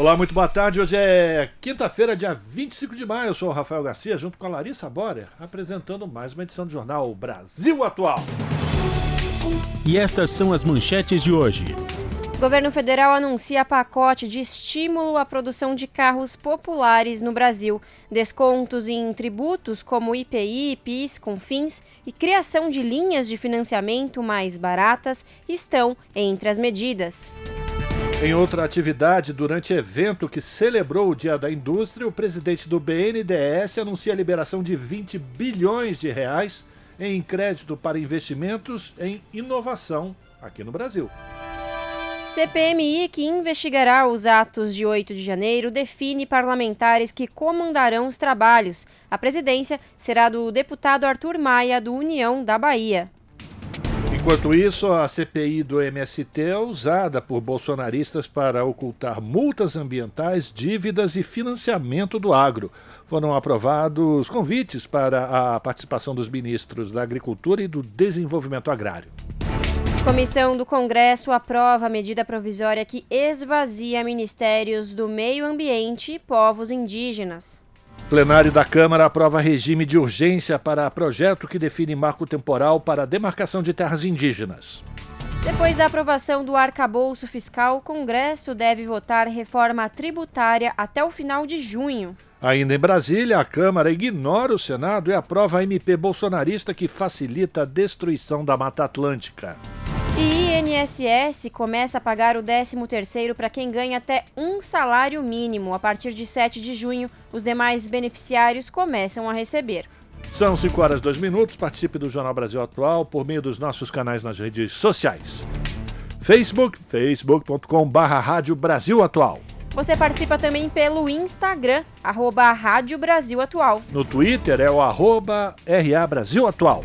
Olá, muito boa tarde. Hoje é quinta-feira, dia 25 de maio. Eu sou o Rafael Garcia, junto com a Larissa Borer, apresentando mais uma edição do jornal Brasil Atual. E estas são as manchetes de hoje. O governo federal anuncia pacote de estímulo à produção de carros populares no Brasil. Descontos em tributos como IPI, PIS, CONFINS e criação de linhas de financiamento mais baratas estão entre as medidas. Em outra atividade, durante evento que celebrou o Dia da Indústria, o presidente do BNDES anuncia a liberação de 20 bilhões de reais em crédito para investimentos em inovação aqui no Brasil. CPMI, que investigará os atos de 8 de janeiro, define parlamentares que comandarão os trabalhos. A presidência será do deputado Arthur Maia, do União da Bahia. Enquanto isso, a CPI do MST é usada por bolsonaristas para ocultar multas ambientais, dívidas e financiamento do agro. Foram aprovados convites para a participação dos ministros da Agricultura e do Desenvolvimento Agrário. Comissão do Congresso aprova a medida provisória que esvazia ministérios do Meio Ambiente e povos indígenas. Plenário da Câmara aprova regime de urgência para projeto que define marco temporal para a demarcação de terras indígenas. Depois da aprovação do arcabouço fiscal, o Congresso deve votar reforma tributária até o final de junho. Ainda em Brasília, a Câmara ignora o Senado e aprova a MP bolsonarista que facilita a destruição da Mata Atlântica. E INSS começa a pagar o 13º para quem ganha até um salário mínimo. A partir de 7 de junho, os demais beneficiários começam a receber. São 5 horas e 2 minutos. Participe do Jornal Brasil Atual por meio dos nossos canais nas redes sociais. Facebook, facebook.com.br Rádio Brasil Atual. Você participa também pelo Instagram, arroba Rádio Brasil Atual. No Twitter é o arroba RA Brasil Atual.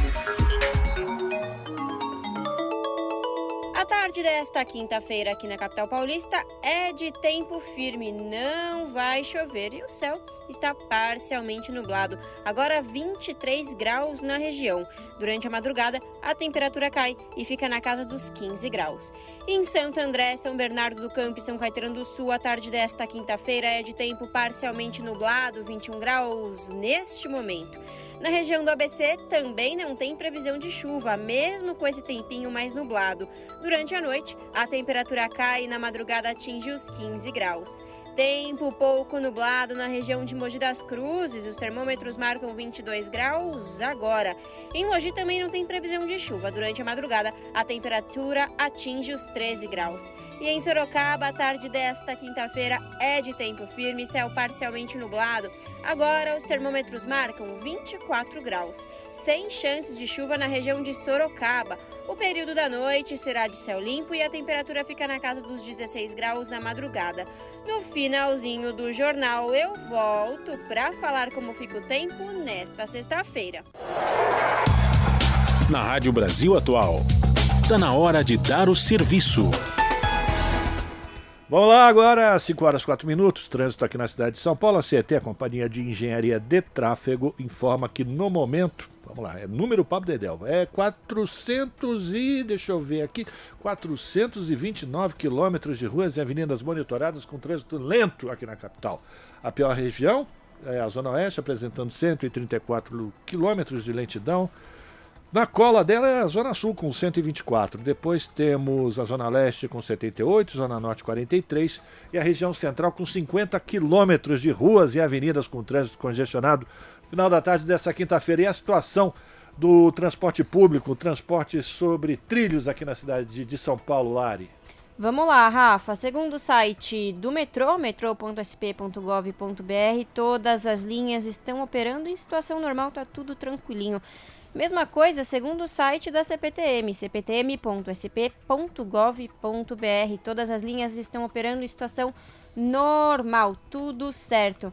Tarde desta quinta-feira aqui na capital paulista é de tempo firme, não vai chover e o céu está parcialmente nublado. Agora 23 graus na região. Durante a madrugada, a temperatura cai e fica na casa dos 15 graus. Em Santo André, São Bernardo do Campo e São Caetano do Sul, a tarde desta quinta-feira é de tempo parcialmente nublado, 21 graus neste momento. Na região do ABC também não tem previsão de chuva, mesmo com esse tempinho mais nublado. Durante a noite, a temperatura cai e na madrugada atinge os 15 graus. Tempo pouco nublado na região de Mogi das Cruzes, os termômetros marcam 22 graus agora. Em Mogi também não tem previsão de chuva. Durante a madrugada, a temperatura atinge os 13 graus. E em Sorocaba, a tarde desta quinta-feira é de tempo firme, céu parcialmente nublado. Agora, os termômetros marcam 24 graus sem chance de chuva na região de Sorocaba. O período da noite será de céu limpo e a temperatura fica na casa dos 16 graus na madrugada. No finalzinho do jornal, eu volto para falar como fica o tempo nesta sexta-feira. Na Rádio Brasil Atual, está na hora de dar o serviço. Vamos lá agora, 5 horas e 4 minutos, trânsito aqui na cidade de São Paulo. A CET, a Companhia de Engenharia de Tráfego, informa que no momento, vamos lá, é número Pablo Dedel, é 400 e, deixa eu ver aqui, 429 quilômetros de ruas e avenidas monitoradas com trânsito lento aqui na capital. A pior região é a Zona Oeste, apresentando 134 quilômetros de lentidão. Na cola dela é a Zona Sul com 124. Depois temos a Zona Leste com 78, Zona Norte 43 e a região central com 50 quilômetros de ruas e avenidas com trânsito congestionado. Final da tarde desta quinta-feira. E a situação do transporte público, transporte sobre trilhos aqui na cidade de São Paulo, Lari? Vamos lá, Rafa. Segundo o site do metrô, metrô.sp.gov.br, todas as linhas estão operando em situação normal, tá tudo tranquilinho. Mesma coisa segundo o site da CPTM, cptm.sp.gov.br. Todas as linhas estão operando em situação normal, tudo certo.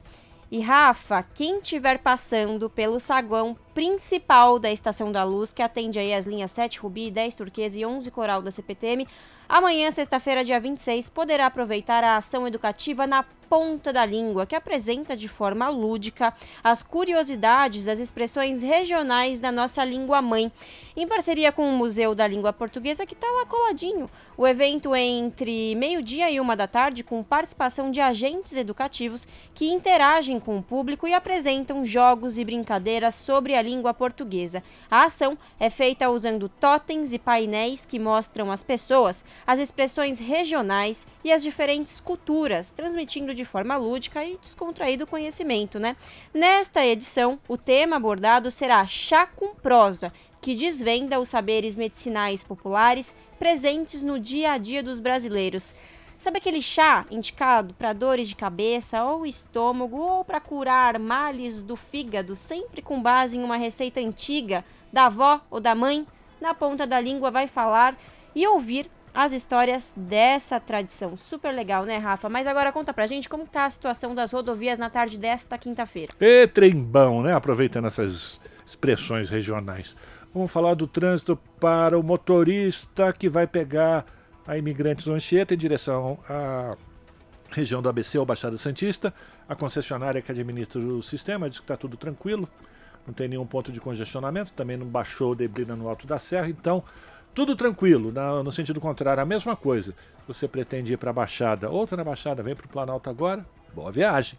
E Rafa, quem estiver passando pelo saguão principal da Estação da Luz, que atende aí as linhas 7 Rubi, 10 Turquesa e 11 Coral da CPTM, amanhã, sexta-feira, dia 26, poderá aproveitar a ação educativa na ponta da língua, que apresenta de forma lúdica as curiosidades das expressões regionais da nossa língua mãe, em parceria com o Museu da Língua Portuguesa, que está lá coladinho. O evento é entre meio-dia e uma da tarde, com participação de agentes educativos que interagem com o público e apresentam jogos e brincadeiras sobre a língua portuguesa. A ação é feita usando totens e painéis que mostram às pessoas as expressões regionais e as diferentes culturas, transmitindo de forma lúdica e descontraído conhecimento, né? Nesta edição, o tema abordado será chá com prosa, que desvenda os saberes medicinais populares presentes no dia a dia dos brasileiros. Sabe aquele chá indicado para dores de cabeça ou estômago ou para curar males do fígado, sempre com base em uma receita antiga da avó ou da mãe? Na ponta da língua vai falar e ouvir as histórias dessa tradição. Super legal, né, Rafa? Mas agora conta pra gente como tá a situação das rodovias na tarde desta quinta-feira. E trembão, né? Aproveitando essas expressões regionais. Vamos falar do trânsito para o motorista que vai pegar a imigrantes do Anchieta em direção à região do ABC ou Baixada Santista. A concessionária que administra o sistema diz que está tudo tranquilo, não tem nenhum ponto de congestionamento, também não baixou o debrina no alto da serra, então tudo tranquilo. no sentido contrário, a mesma coisa. Você pretende ir para a Baixada, outra na Baixada, vem para o Planalto agora, boa viagem.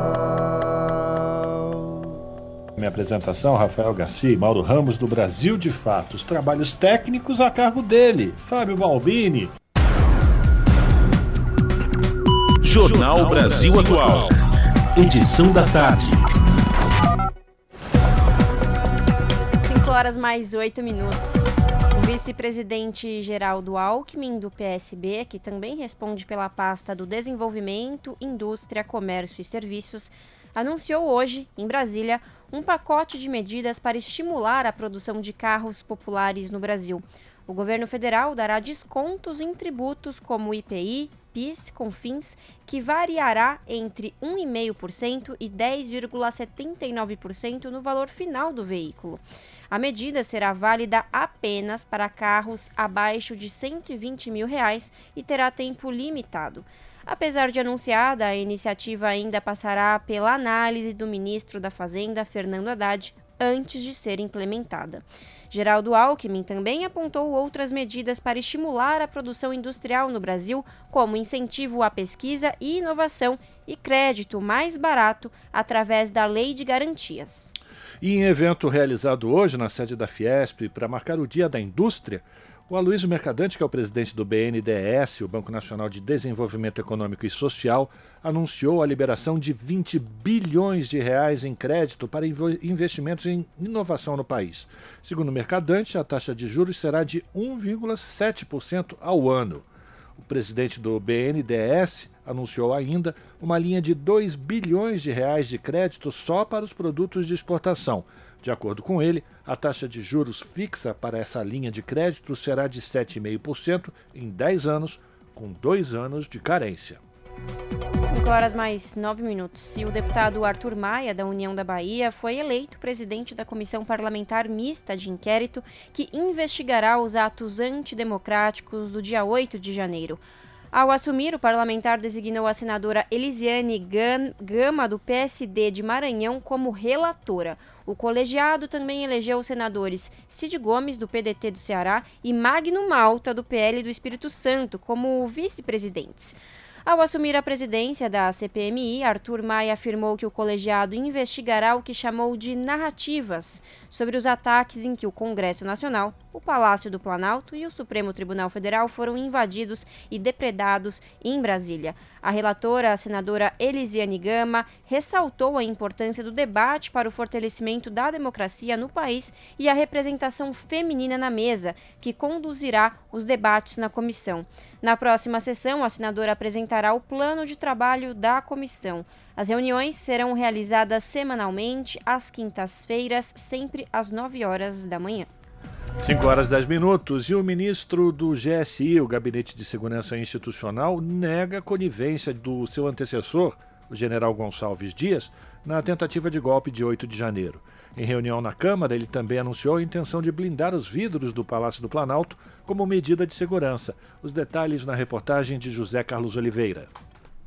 Apresentação, Rafael Garcia e Mauro Ramos do Brasil de Fato. Os trabalhos técnicos a cargo dele, Fábio Balbini. Jornal Brasil Atual. Edição da tarde. 5 horas mais 8 minutos. O vice-presidente Geraldo Alckmin, do PSB, que também responde pela pasta do Desenvolvimento, Indústria, Comércio e Serviços, anunciou hoje, em Brasília, um pacote de medidas para estimular a produção de carros populares no Brasil. O governo federal dará descontos em tributos como IPI, PIS, CONFINS, que variará entre 1,5% e 10,79% no valor final do veículo. A medida será válida apenas para carros abaixo de 120 mil reais e terá tempo limitado. Apesar de anunciada, a iniciativa ainda passará pela análise do ministro da Fazenda, Fernando Haddad, antes de ser implementada. Geraldo Alckmin também apontou outras medidas para estimular a produção industrial no Brasil, como incentivo à pesquisa e inovação e crédito mais barato através da Lei de Garantias. E em evento realizado hoje na sede da Fiesp para marcar o Dia da Indústria, o Aloysio Mercadante, que é o presidente do BNDES, o Banco Nacional de Desenvolvimento Econômico e Social, anunciou a liberação de 20 bilhões de reais em crédito para investimentos em inovação no país. Segundo o Mercadante, a taxa de juros será de 1,7% ao ano. O presidente do BNDES anunciou ainda uma linha de 2 bilhões de reais de crédito só para os produtos de exportação de acordo com ele, a taxa de juros fixa para essa linha de crédito será de 7,5% em 10 anos, com dois anos de carência. 5 horas mais 9 minutos. E o deputado Arthur Maia, da União da Bahia, foi eleito presidente da Comissão Parlamentar Mista de Inquérito que investigará os atos antidemocráticos do dia 8 de janeiro. Ao assumir, o parlamentar designou a senadora Elisiane Gama, do PSD de Maranhão, como relatora. O colegiado também elegeu os senadores Cid Gomes, do PDT do Ceará, e Magno Malta, do PL do Espírito Santo, como vice-presidentes. Ao assumir a presidência da CPMI, Arthur Maia afirmou que o colegiado investigará o que chamou de narrativas sobre os ataques em que o Congresso Nacional, o Palácio do Planalto e o Supremo Tribunal Federal foram invadidos e depredados em Brasília. A relatora, a senadora Elisiane Gama, ressaltou a importância do debate para o fortalecimento da democracia no país e a representação feminina na mesa, que conduzirá os debates na comissão. Na próxima sessão, a senadora apresentará o plano de trabalho da comissão. As reuniões serão realizadas semanalmente, às quintas-feiras, sempre às 9 horas da manhã. 5 horas 10 minutos e o ministro do GSI, o Gabinete de Segurança Institucional, nega a conivência do seu antecessor, o general Gonçalves Dias, na tentativa de golpe de 8 de janeiro. Em reunião na Câmara, ele também anunciou a intenção de blindar os vidros do Palácio do Planalto como medida de segurança. Os detalhes na reportagem de José Carlos Oliveira.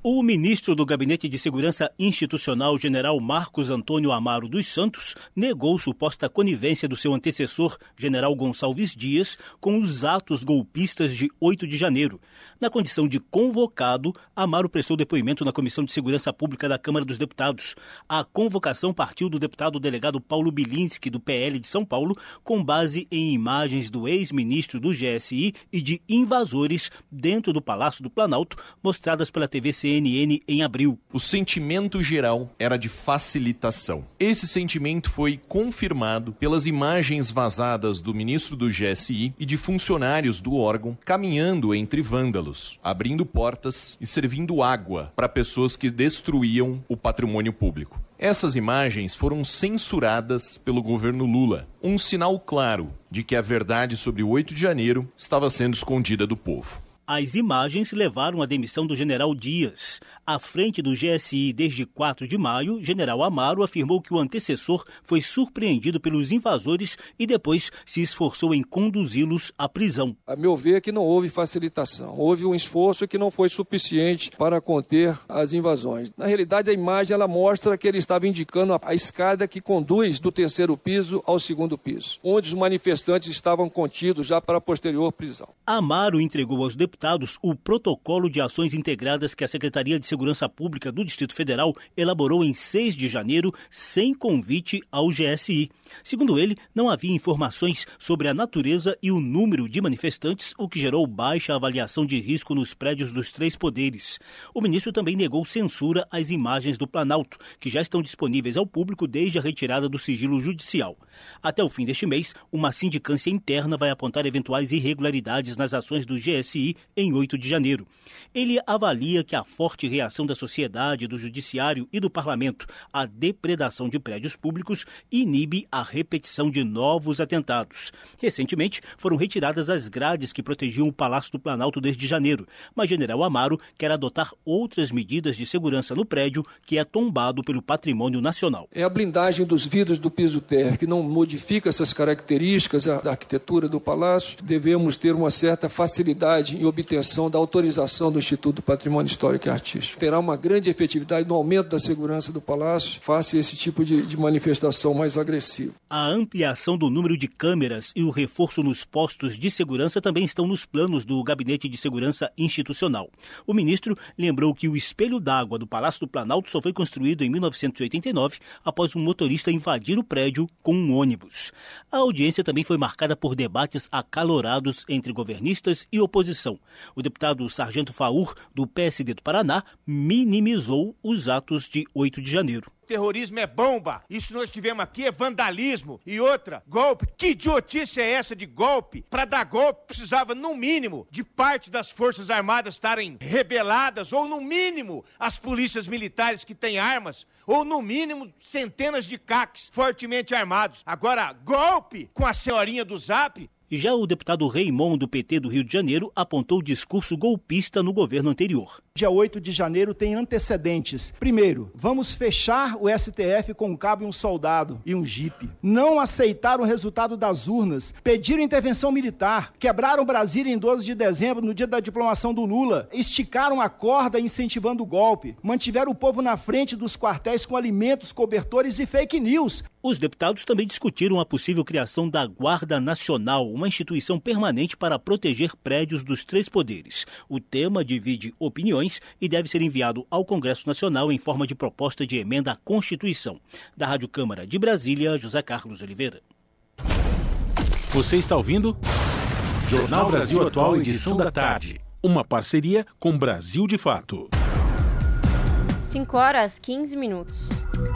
O ministro do Gabinete de Segurança Institucional, general Marcos Antônio Amaro dos Santos, negou suposta conivência do seu antecessor, general Gonçalves Dias, com os atos golpistas de 8 de janeiro. Na condição de convocado, Amaro prestou depoimento na Comissão de Segurança Pública da Câmara dos Deputados. A convocação partiu do deputado delegado Paulo Bilinski, do PL de São Paulo, com base em imagens do ex-ministro do GSI e de invasores dentro do Palácio do Planalto, mostradas pela TVC CNN em abril. O sentimento geral era de facilitação. Esse sentimento foi confirmado pelas imagens vazadas do ministro do GSI e de funcionários do órgão caminhando entre vândalos, abrindo portas e servindo água para pessoas que destruíam o patrimônio público. Essas imagens foram censuradas pelo governo Lula, um sinal claro de que a verdade sobre o 8 de janeiro estava sendo escondida do povo. As imagens levaram à demissão do general Dias. À frente do GSI desde 4 de maio, general Amaro afirmou que o antecessor foi surpreendido pelos invasores e depois se esforçou em conduzi-los à prisão. A meu ver, que não houve facilitação. Houve um esforço que não foi suficiente para conter as invasões. Na realidade, a imagem ela mostra que ele estava indicando a escada que conduz do terceiro piso ao segundo piso, onde os manifestantes estavam contidos já para a posterior prisão. Amaro entregou aos deputados deputados o protocolo de ações integradas que a Secretaria de Segurança Pública do Distrito Federal elaborou em 6 de janeiro sem convite ao GSI. Segundo ele, não havia informações sobre a natureza e o número de manifestantes, o que gerou baixa avaliação de risco nos prédios dos três poderes. O ministro também negou censura às imagens do Planalto, que já estão disponíveis ao público desde a retirada do sigilo judicial. Até o fim deste mês, uma sindicância interna vai apontar eventuais irregularidades nas ações do GSI em 8 de janeiro. Ele avalia que a forte reação da sociedade, do judiciário e do parlamento à depredação de prédios públicos inibe a repetição de novos atentados. Recentemente, foram retiradas as grades que protegiam o Palácio do Planalto desde janeiro, mas General Amaro quer adotar outras medidas de segurança no prédio que é tombado pelo patrimônio nacional. É a blindagem dos vidros do piso térreo, que não modifica essas características da arquitetura do palácio. Devemos ter uma certa facilidade em obtenção da autorização do Instituto do Patrimônio Histórico e Artístico. Terá uma grande efetividade no aumento da segurança do palácio face a esse tipo de, de manifestação mais agressiva. A ampliação do número de câmeras e o reforço nos postos de segurança também estão nos planos do Gabinete de Segurança Institucional. O ministro lembrou que o espelho d'água do Palácio do Planalto só foi construído em 1989 após um motorista invadir o prédio com um ônibus. A audiência também foi marcada por debates acalorados entre governistas e oposição. O deputado Sargento Faur, do PSD do Paraná, minimizou os atos de 8 de janeiro. Terrorismo é bomba. Isso nós tivemos aqui é vandalismo. E outra, golpe. Que idiotice é essa de golpe? Para dar golpe precisava, no mínimo, de parte das Forças Armadas estarem rebeladas, ou no mínimo, as polícias militares que têm armas, ou no mínimo, centenas de caques fortemente armados. Agora, golpe com a senhorinha do zap, Já o deputado Raymond, do PT do Rio de Janeiro, apontou o discurso golpista no governo anterior. Dia 8 de janeiro tem antecedentes. Primeiro, vamos fechar o STF com um cabo e um soldado e um jipe. Não aceitar o resultado das urnas, pediram intervenção militar, quebraram Brasília em 12 de dezembro, no dia da diplomação do Lula, esticaram a corda incentivando o golpe, mantiveram o povo na frente dos quartéis com alimentos, cobertores e fake news. Os deputados também discutiram a possível criação da Guarda Nacional, uma instituição permanente para proteger prédios dos três poderes. O tema divide opiniões e deve ser enviado ao Congresso Nacional em forma de proposta de emenda à Constituição. Da Rádio Câmara de Brasília, José Carlos Oliveira. Você está ouvindo? Jornal Brasil Atual, edição da tarde. Uma parceria com Brasil de Fato. 5 horas 15 minutos.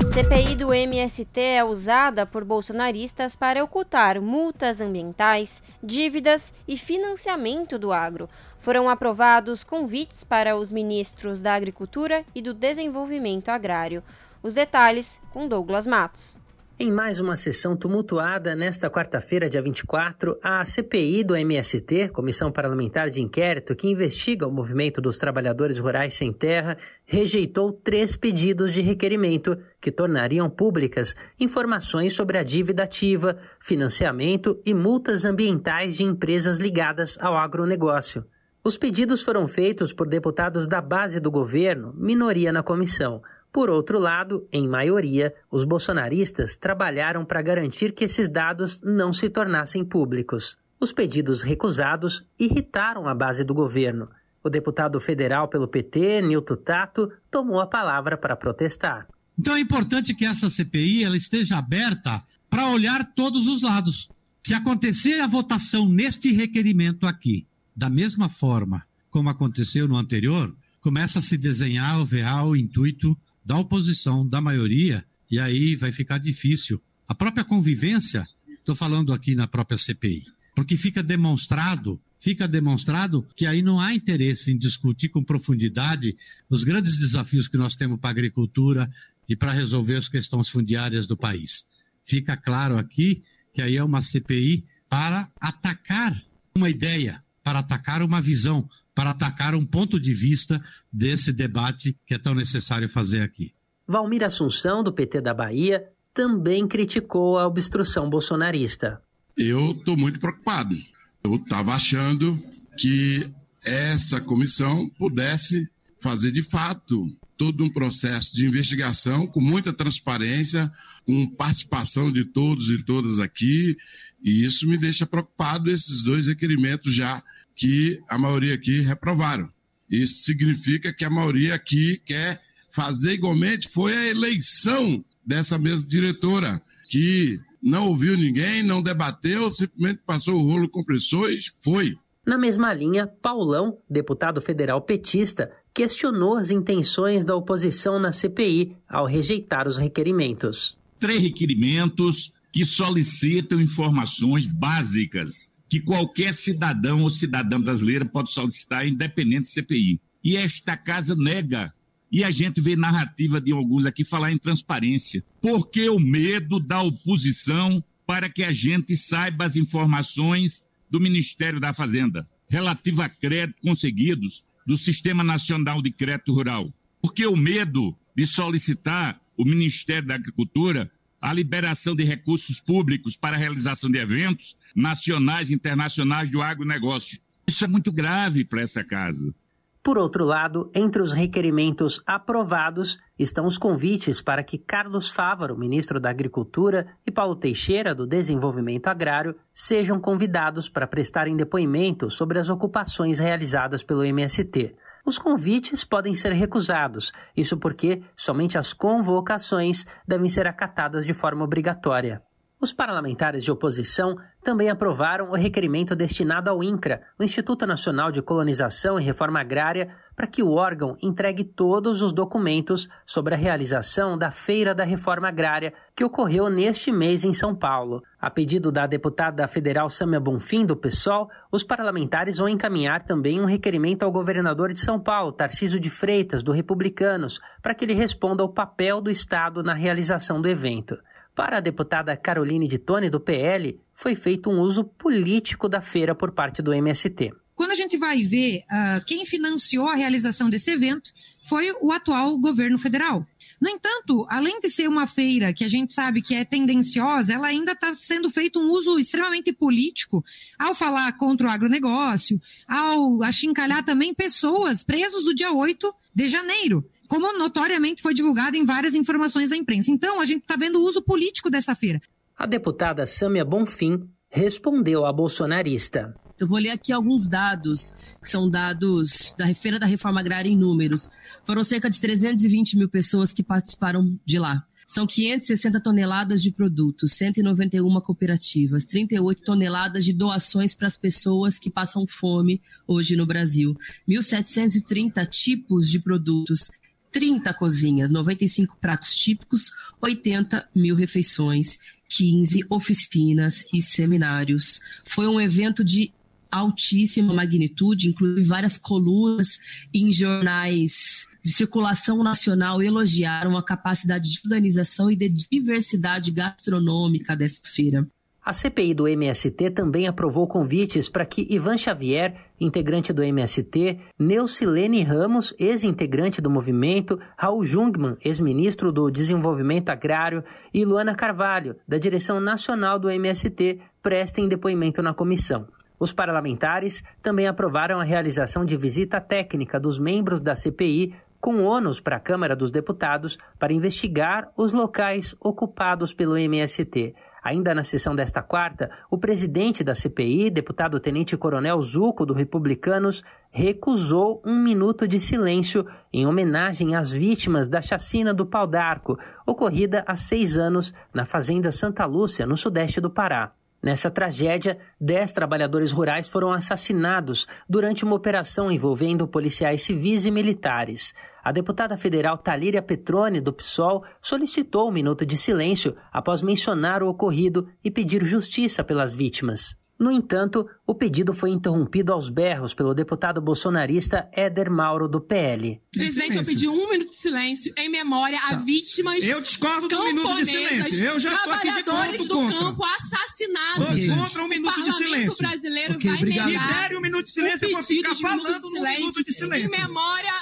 CPI do MST é usada por bolsonaristas para ocultar multas ambientais, dívidas e financiamento do agro. Foram aprovados convites para os ministros da Agricultura e do Desenvolvimento Agrário. Os detalhes com Douglas Matos. Em mais uma sessão tumultuada, nesta quarta-feira, dia 24, a CPI do MST, Comissão Parlamentar de Inquérito, que investiga o movimento dos trabalhadores rurais sem terra, rejeitou três pedidos de requerimento que tornariam públicas informações sobre a dívida ativa, financiamento e multas ambientais de empresas ligadas ao agronegócio. Os pedidos foram feitos por deputados da base do governo, minoria na comissão. Por outro lado, em maioria, os bolsonaristas trabalharam para garantir que esses dados não se tornassem públicos. Os pedidos recusados irritaram a base do governo. O deputado federal pelo PT, Nilton Tato, tomou a palavra para protestar. Então é importante que essa CPI ela esteja aberta para olhar todos os lados. Se acontecer a votação neste requerimento aqui, da mesma forma como aconteceu no anterior, começa a se desenhar o real intuito da oposição, da maioria, e aí vai ficar difícil. A própria convivência, estou falando aqui na própria CPI, porque fica demonstrado, fica demonstrado que aí não há interesse em discutir com profundidade os grandes desafios que nós temos para a agricultura e para resolver as questões fundiárias do país. Fica claro aqui que aí é uma CPI para atacar uma ideia, para atacar uma visão, para atacar um ponto de vista desse debate que é tão necessário fazer aqui. Valmir Assunção, do PT da Bahia, também criticou a obstrução bolsonarista. Eu estou muito preocupado. Eu estava achando que essa comissão pudesse fazer de fato todo um processo de investigação com muita transparência, com participação de todos e todas aqui, e isso me deixa preocupado, esses dois requerimentos já que a maioria aqui reprovaram. Isso significa que a maioria aqui quer fazer igualmente. Foi a eleição dessa mesma diretora, que não ouviu ninguém, não debateu, simplesmente passou o rolo compressor e foi. Na mesma linha, Paulão, deputado federal petista, questionou as intenções da oposição na CPI ao rejeitar os requerimentos. Três requerimentos que solicitam informações básicas que qualquer cidadão ou cidadã brasileira pode solicitar, independente de CPI. E esta casa nega. E a gente vê narrativa de alguns aqui falar em transparência. Por que o medo da oposição para que a gente saiba as informações do Ministério da Fazenda relativa a créditos conseguidos do Sistema Nacional de Crédito Rural? Por que o medo de solicitar o Ministério da Agricultura a liberação de recursos públicos para a realização de eventos nacionais e internacionais do agronegócio. Isso é muito grave para essa casa. Por outro lado, entre os requerimentos aprovados estão os convites para que Carlos Fávaro, ministro da Agricultura, e Paulo Teixeira, do Desenvolvimento Agrário, sejam convidados para prestarem depoimento sobre as ocupações realizadas pelo MST. Os convites podem ser recusados, isso porque somente as convocações devem ser acatadas de forma obrigatória. Os parlamentares de oposição também aprovaram o requerimento destinado ao INCRA, o Instituto Nacional de Colonização e Reforma Agrária, para que o órgão entregue todos os documentos sobre a realização da Feira da Reforma Agrária, que ocorreu neste mês em São Paulo. A pedido da deputada federal Samia Bonfim, do PSOL, os parlamentares vão encaminhar também um requerimento ao governador de São Paulo, Tarciso de Freitas, do Republicanos, para que ele responda ao papel do Estado na realização do evento. Para a deputada Caroline de Tone, do PL, foi feito um uso político da feira por parte do MST. Quando a gente vai ver uh, quem financiou a realização desse evento, foi o atual governo federal. No entanto, além de ser uma feira que a gente sabe que é tendenciosa, ela ainda está sendo feito um uso extremamente político ao falar contra o agronegócio, ao achincalhar também pessoas presos do dia 8 de janeiro como notoriamente foi divulgado em várias informações da imprensa. Então, a gente está vendo o uso político dessa feira. A deputada Sâmia Bonfim respondeu à bolsonarista. Eu vou ler aqui alguns dados, que são dados da Feira da Reforma Agrária em números. Foram cerca de 320 mil pessoas que participaram de lá. São 560 toneladas de produtos, 191 cooperativas, 38 toneladas de doações para as pessoas que passam fome hoje no Brasil, 1.730 tipos de produtos, 30 cozinhas, 95 pratos típicos, 80 mil refeições, 15 oficinas e seminários. Foi um evento de altíssima magnitude, inclusive várias colunas em jornais de circulação nacional elogiaram a capacidade de organização e de diversidade gastronômica dessa feira. A CPI do MST também aprovou convites para que Ivan Xavier, integrante do MST, Neucilene Ramos, ex-integrante do movimento, Raul Jungmann, ex-ministro do Desenvolvimento Agrário, e Luana Carvalho, da direção nacional do MST, prestem depoimento na comissão. Os parlamentares também aprovaram a realização de visita técnica dos membros da CPI com ônus para a Câmara dos Deputados para investigar os locais ocupados pelo MST. Ainda na sessão desta quarta, o presidente da CPI, deputado Tenente Coronel Zuco, do Republicanos, recusou um minuto de silêncio em homenagem às vítimas da chacina do Pau d'Arco, ocorrida há seis anos na Fazenda Santa Lúcia, no sudeste do Pará. Nessa tragédia, dez trabalhadores rurais foram assassinados durante uma operação envolvendo policiais civis e militares. A deputada federal Talíria Petrone, do PSOL, solicitou um minuto de silêncio após mencionar o ocorrido e pedir justiça pelas vítimas. No entanto, o pedido foi interrompido aos berros pelo deputado bolsonarista Éder Mauro, do PL. Presidente, eu pedi um minuto de silêncio em memória a vítimas. Eu discordo do minuto de silêncio. Eu já estou aqui de Trabalhadores do contra. campo assassinados. Sou contra um minuto o de Parlamento silêncio. brasileiro Ok, vai obrigado. negar Se derem um minuto de silêncio, eu vou o ficar falando silêncio minuto de silêncio. Em memória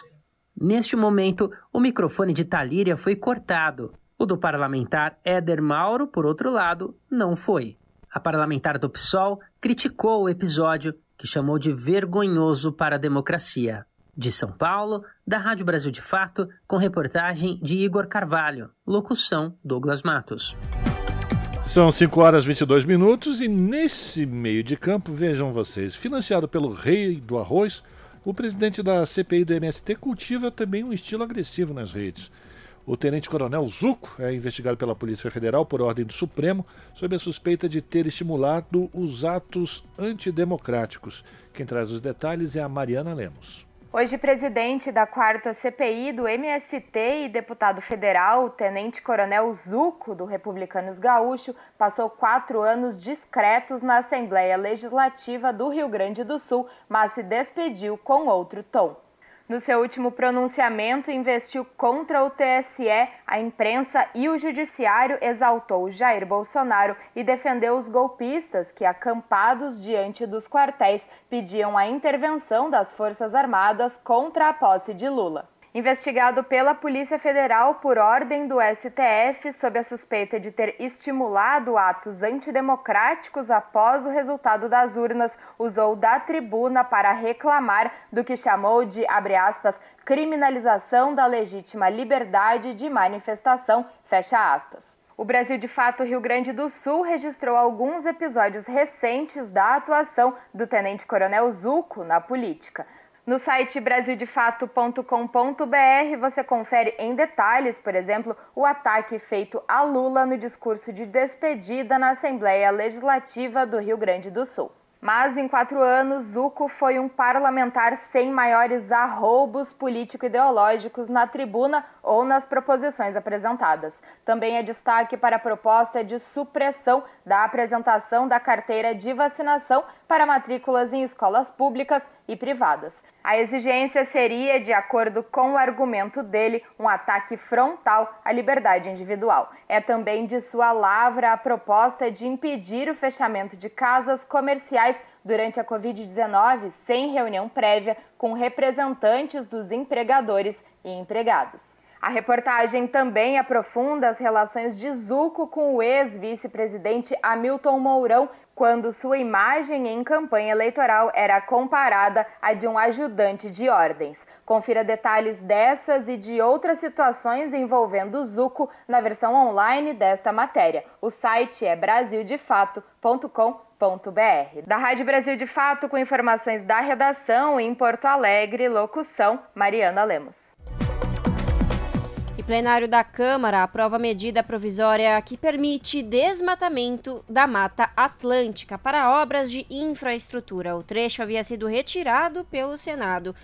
Neste momento, o microfone de Talíria foi cortado. O do parlamentar Éder Mauro, por outro lado, não foi. A parlamentar do PSOL criticou o episódio, que chamou de vergonhoso para a democracia. De São Paulo, da Rádio Brasil de Fato, com reportagem de Igor Carvalho. Locução Douglas Matos. São 5 horas e 22 minutos e nesse meio de campo, vejam vocês, financiado pelo rei do arroz, o presidente da CPI do MST cultiva também um estilo agressivo nas redes. O tenente-coronel Zuco é investigado pela Polícia Federal por ordem do Supremo sob a suspeita de ter estimulado os atos antidemocráticos. Quem traz os detalhes é a Mariana Lemos. Hoje, presidente da quarta CPI do MST e deputado federal, tenente-coronel Zuco, do Republicanos Gaúcho, passou quatro anos discretos na Assembleia Legislativa do Rio Grande do Sul, mas se despediu com outro tom. No seu último pronunciamento, investiu contra o TSE, a imprensa e o judiciário exaltou Jair Bolsonaro e defendeu os golpistas que, acampados diante dos quartéis, pediam a intervenção das Forças Armadas contra a posse de Lula. Investigado pela Polícia Federal por ordem do STF sob a suspeita de ter estimulado atos antidemocráticos após o resultado das urnas, usou da tribuna para reclamar do que chamou de, abre aspas, criminalização da legítima liberdade de manifestação, fecha aspas. O Brasil de Fato Rio Grande do Sul registrou alguns episódios recentes da atuação do tenente-coronel Zuco na política. No site brasildefato.com.br você confere em detalhes, por exemplo, o ataque feito a Lula no discurso de despedida na Assembleia Legislativa do Rio Grande do Sul. Mas em quatro anos, Zuco foi um parlamentar sem maiores arroubos político-ideológicos na tribuna ou nas proposições apresentadas. Também é destaque para a proposta de supressão da apresentação da carteira de vacinação para matrículas em escolas públicas e privadas. A exigência seria, de acordo com o argumento dele, um ataque frontal à liberdade individual. É também de sua lavra a proposta de impedir o fechamento de casas comerciais durante a Covid-19 sem reunião prévia com representantes dos empregadores e empregados. A reportagem também aprofunda as relações de Zuco com o ex-vice-presidente Hamilton Mourão, quando sua imagem em campanha eleitoral era comparada à de um ajudante de ordens. Confira detalhes dessas e de outras situações envolvendo Zuco na versão online desta matéria. O site é brasildefato.com.br. Da Rádio Brasil de Fato, com informações da redação em Porto Alegre, locução Mariana Lemos. E plenário da Câmara aprova medida provisória que permite desmatamento da Mata Atlântica para obras de infraestrutura. O trecho havia sido retirado pelo Senado.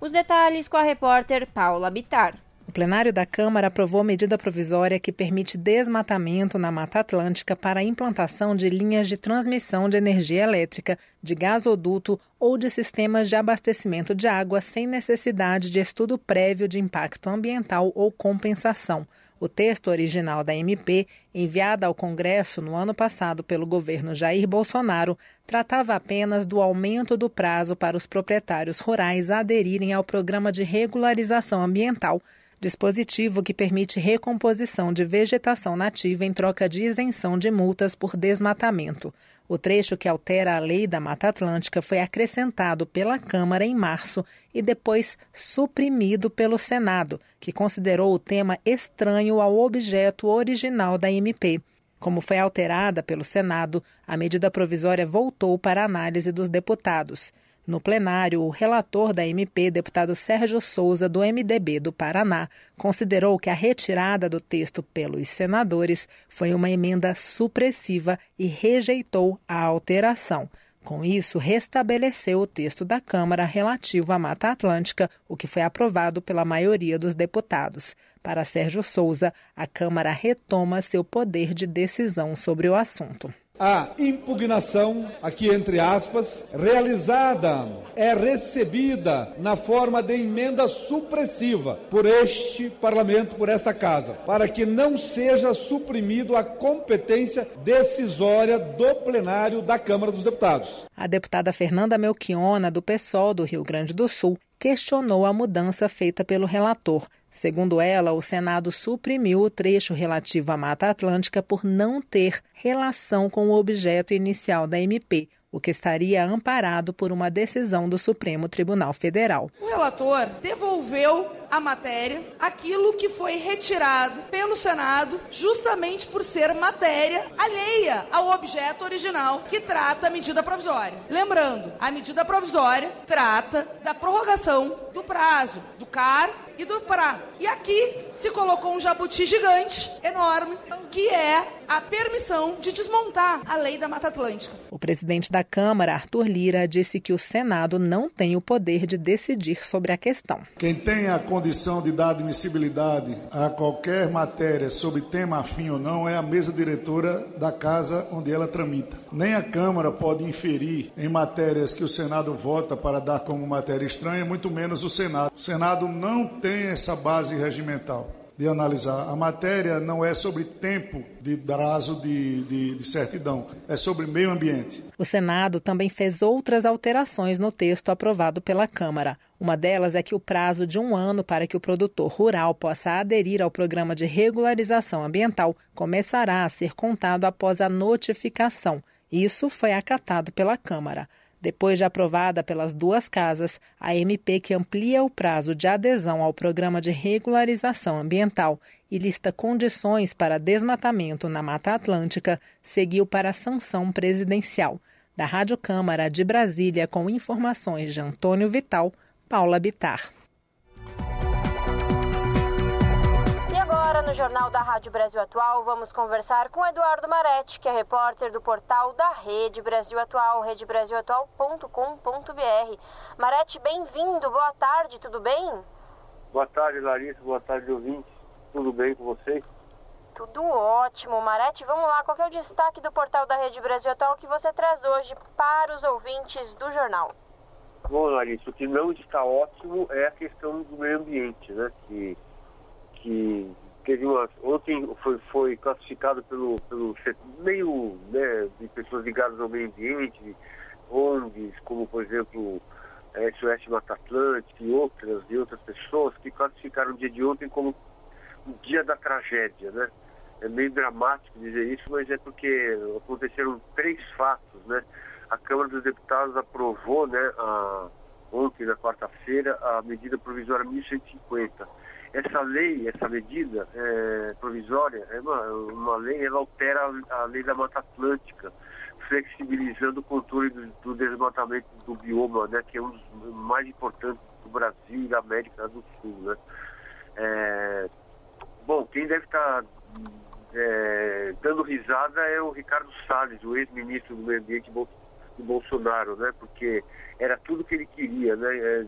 Os detalhes com a repórter Paula Bitar. O plenário da Câmara aprovou medida provisória que permite desmatamento na Mata Atlântica para a implantação de linhas de transmissão de energia elétrica, de gasoduto ou de sistemas de abastecimento de água sem necessidade de estudo prévio de impacto ambiental ou compensação. O texto original da MP, enviada ao Congresso no ano passado pelo governo Jair Bolsonaro, tratava apenas do aumento do prazo para os proprietários rurais aderirem ao programa de regularização ambiental dispositivo que permite recomposição de vegetação nativa em troca de isenção de multas por desmatamento. O trecho que altera a lei da Mata Atlântica foi acrescentado pela Câmara em março e depois suprimido pelo Senado, que considerou o tema estranho ao objeto original da MP. Como foi alterada pelo Senado, a medida provisória voltou para análise dos deputados. No plenário, o relator da MP, deputado Sérgio Souza, do MDB do Paraná, considerou que a retirada do texto pelos senadores foi uma emenda supressiva e rejeitou a alteração. Com isso, restabeleceu o texto da Câmara relativo à Mata Atlântica, o que foi aprovado pela maioria dos deputados. Para Sérgio Souza, a Câmara retoma seu poder de decisão sobre o assunto a impugnação, aqui entre aspas, realizada é recebida na forma de emenda supressiva por este parlamento, por esta casa, para que não seja suprimido a competência decisória do plenário da Câmara dos Deputados. A deputada Fernanda Melchiona, do PSOL do Rio Grande do Sul, questionou a mudança feita pelo relator. Segundo ela, o Senado suprimiu o trecho relativo à Mata Atlântica por não ter relação com o objeto inicial da MP, o que estaria amparado por uma decisão do Supremo Tribunal Federal. O relator devolveu a matéria aquilo que foi retirado pelo Senado justamente por ser matéria alheia ao objeto original que trata a medida provisória. Lembrando, a medida provisória trata da prorrogação do prazo do CAR e do PRA. E aqui se colocou um jabuti gigante, enorme, que é a permissão de desmontar a lei da Mata Atlântica. O presidente da Câmara, Arthur Lira, disse que o Senado não tem o poder de decidir sobre a questão. Quem tem a condição de dar admissibilidade a qualquer matéria sobre tema afim ou não é a mesa diretora da casa onde ela tramita. Nem a Câmara pode inferir em matérias que o Senado vota para dar como matéria estranha, muito menos o Senado. O Senado não tem essa base regimental de analisar. A matéria não é sobre tempo de prazo de, de, de, certidão, é sobre meio ambiente. O Senado também fez outras alterações no texto aprovado pela Câmara. Uma delas é que o prazo de um ano para que o produtor rural possa aderir ao programa de regularização ambiental começará a ser contado após a notificação. Isso foi acatado pela Câmara. Depois de aprovada pelas duas casas, a MP que amplia o prazo de adesão ao programa de regularização ambiental e lista condições para desmatamento na Mata Atlântica seguiu para a sanção presidencial. Da Rádio Câmara de Brasília, com informações de Antônio Vital, Paula Bitar. No Jornal da Rádio Brasil Atual, vamos conversar com Eduardo Maretti, que é repórter do portal da Rede Brasil Atual, redebrasilatual.com.br. Maretti, bem-vindo, boa tarde, tudo bem? Boa tarde, Larissa, boa tarde, ouvintes. Tudo bem com vocês? Tudo ótimo, Maretti. Vamos lá, qual é o destaque do portal da Rede Brasil Atual que você traz hoje para os ouvintes do jornal? Bom, Larissa, o que não está ótimo é a questão do meio ambiente, né? Que, que teve uma. Ontem foi, foi classificado pelo, pelo meio né, de pessoas ligadas ao meio ambiente, ONGs, como por exemplo a SOS Mata Atlântica e outras, e outras pessoas que classificaram o dia de ontem como o dia da tragédia, né? É meio dramático dizer isso, mas é porque aconteceram três fatos, né? A Câmara dos Deputados aprovou, né, a, ontem, na quarta-feira, a medida provisória 1150. Essa lei, essa medida é, provisória, é uma, uma lei, ela altera a, a lei da Mata Atlântica, flexibilizando o controle do, do, desmatamento do bioma, né, que é um dos mais importantes do Brasil e da América do Sul. Né. É, bom, quem deve estar é, dando risada é o Ricardo Salles, o ex-ministro do Meio Ambiente do Bolsonaro, né, porque era tudo que ele queria, né, é,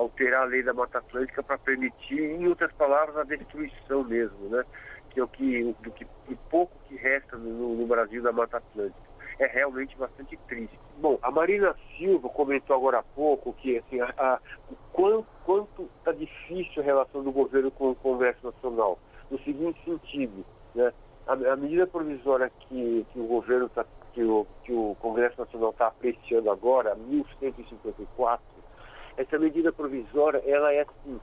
alterar a lei da Mata Atlântica para permitir, em outras palavras, a destruição mesmo, né, que é o que, do que pouco que resta no, no Brasil da Mata Atlântica é realmente bastante triste. Bom, a Marina Silva comentou agora há pouco que assim, a, a, o quanto está difícil a relação do governo com o Congresso Nacional, no seguinte sentido, né? a, a medida provisória que, que o governo tá, que, o, que o Congresso Nacional está apreciando agora, 1154, essa medida provisória ela é assim,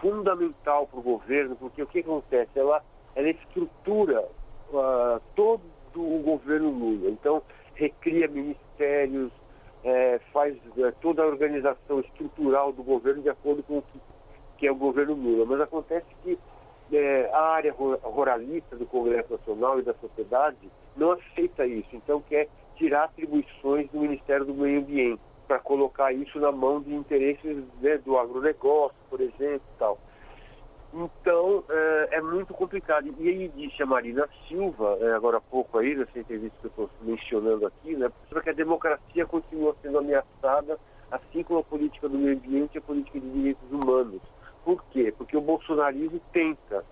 fundamental para o governo, porque o que acontece? Ela, ela estrutura uh, todo o governo Lula. Então, recria ministérios, é, faz é, toda a organização estrutural do governo de acordo com o que, que é o governo Lula. Mas acontece que é, a área ruralista do Congresso Nacional e da sociedade não aceita isso, então quer tirar atribuições do Ministério do Meio Ambiente para colocar isso na mão de interesses né, do agronegócio, por exemplo, tal. Então, é, é, muito complicado. E aí disse a Marina Silva, é, agora há pouco aí, nessa entrevista que eu estou mencionando aqui, né, que a democracia continua sendo ameaçada, assim como a política do meio ambiente e a política de direitos humanos. Por quê? Porque o bolsonarismo tenta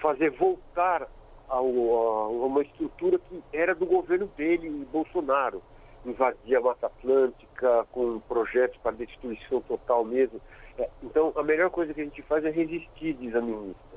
fazer voltar a, uma estrutura que era do governo dele, Bolsonaro. Invadir a Mata Atlântica com projetos para destruição total mesmo. É, então, a melhor coisa que a gente faz é resistir, diz a ministra.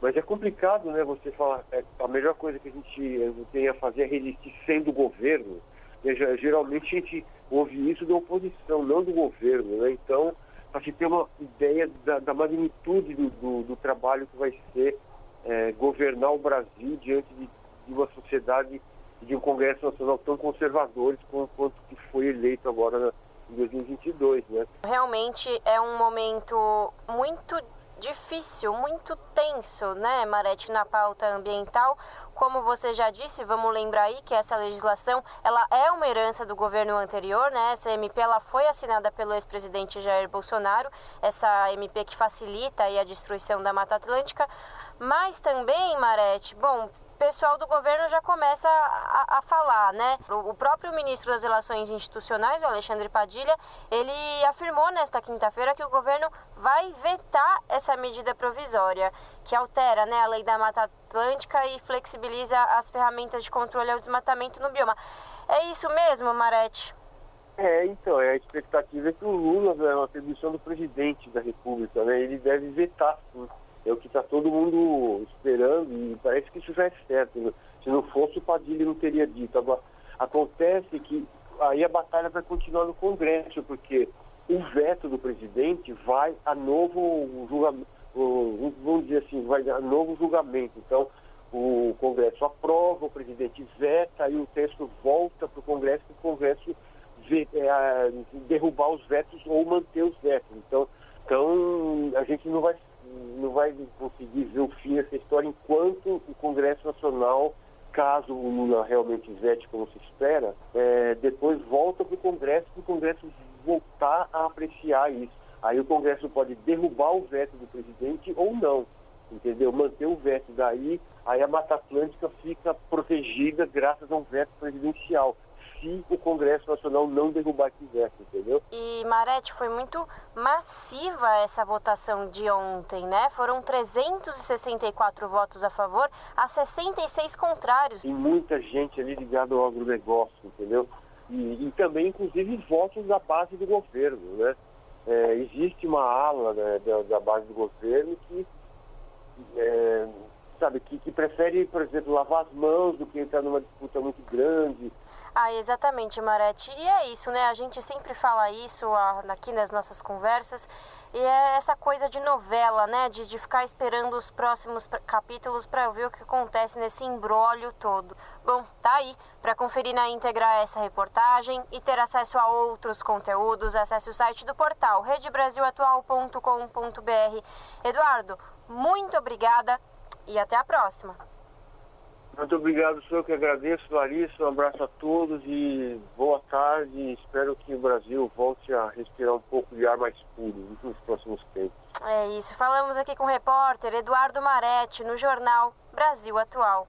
Mas é complicado, né, você falar, é, a melhor coisa que a gente eh, tem a fazer é resistir sendo governo. Né, geralmente a gente ouve isso da oposição, não do governo, né? Então, para se ter uma ideia da, da magnitude do, do, do, trabalho que vai ser é, governar o Brasil diante de, de, uma sociedade de um Congresso Nacional tão conservadores quanto que foi eleito agora em 2022, né? Realmente é um momento muito difícil, muito tenso, né, Marete, na pauta ambiental. Como você já disse, vamos lembrar aí que essa legislação, ela é uma herança do governo anterior, né? Essa MP ela foi assinada pelo ex-presidente Jair Bolsonaro, essa MP que facilita aí a destruição da Mata Atlântica, mas também, Marete, bom, pessoal do governo já começa a, a, falar, né? O próprio ministro das Relações Institucionais, o Alexandre Padilha, ele afirmou nesta quinta-feira que o governo vai vetar essa medida provisória que altera né, a lei da Mata Atlântica e flexibiliza as ferramentas de controle ao desmatamento no bioma. É isso mesmo, Marete? É, então, é a expectativa é que o Lula, é uma atribuição do presidente da República, né? Ele deve vetar, sim é o que está todo mundo esperando e parece que isso já é certo. Né? Se não fosse, o Padilha não teria dito. Agora, acontece que aí a batalha vai continuar no Congresso, porque o veto do presidente vai a novo julgamento, vamos dizer assim, vai a novo julgamento. Então, o Congresso aprova, o presidente veta, aí o texto volta para o Congresso, para o Congresso é, derrubar os vetos ou manter os vetos. Então, então a gente não vai não vai conseguir ver o fim dessa história enquanto o Congresso Nacional, caso o Lula realmente vete como se espera, é, depois volta para o Congresso para o Congresso voltar a apreciar isso. Aí o Congresso pode derrubar o veto do presidente ou não, entendeu? Manter o veto daí, aí a Mata Atlântica fica protegida graças a um veto presidencial se o Congresso Nacional não derrubar esse veto, entendeu? E, Marete, foi muito massiva essa votação de ontem, né? Foram 364 votos a favor a 66 contrários. Tem muita gente ali ligada ao agronegócio, entendeu? e, e também, inclusive, votos da base do governo. Né? É, existe uma ala né, da, da, base do governo que, é, sabe, que, que prefere, por exemplo, lavar as mãos do que entrar numa disputa muito grande. Ah, exatamente, Marete. E é isso, né? A gente sempre fala isso aqui nas nossas conversas. E é essa coisa de novela, né? De, de ficar esperando os próximos capítulos para ver o que acontece nesse embrólio todo. Bom, tá aí. Para conferir na íntegra essa reportagem e ter acesso a outros conteúdos, acesse o site do portal redebrasilatual.com.br. Eduardo, muito obrigada e até a próxima. Muito obrigado, senhor, que agradeço, Larissa. Um abraço a todos e boa tarde. Espero que o Brasil volte a respirar um pouco de ar mais puro nos próximos tempos. É isso. Falamos aqui com o repórter Eduardo Maretti, no jornal Brasil Atual.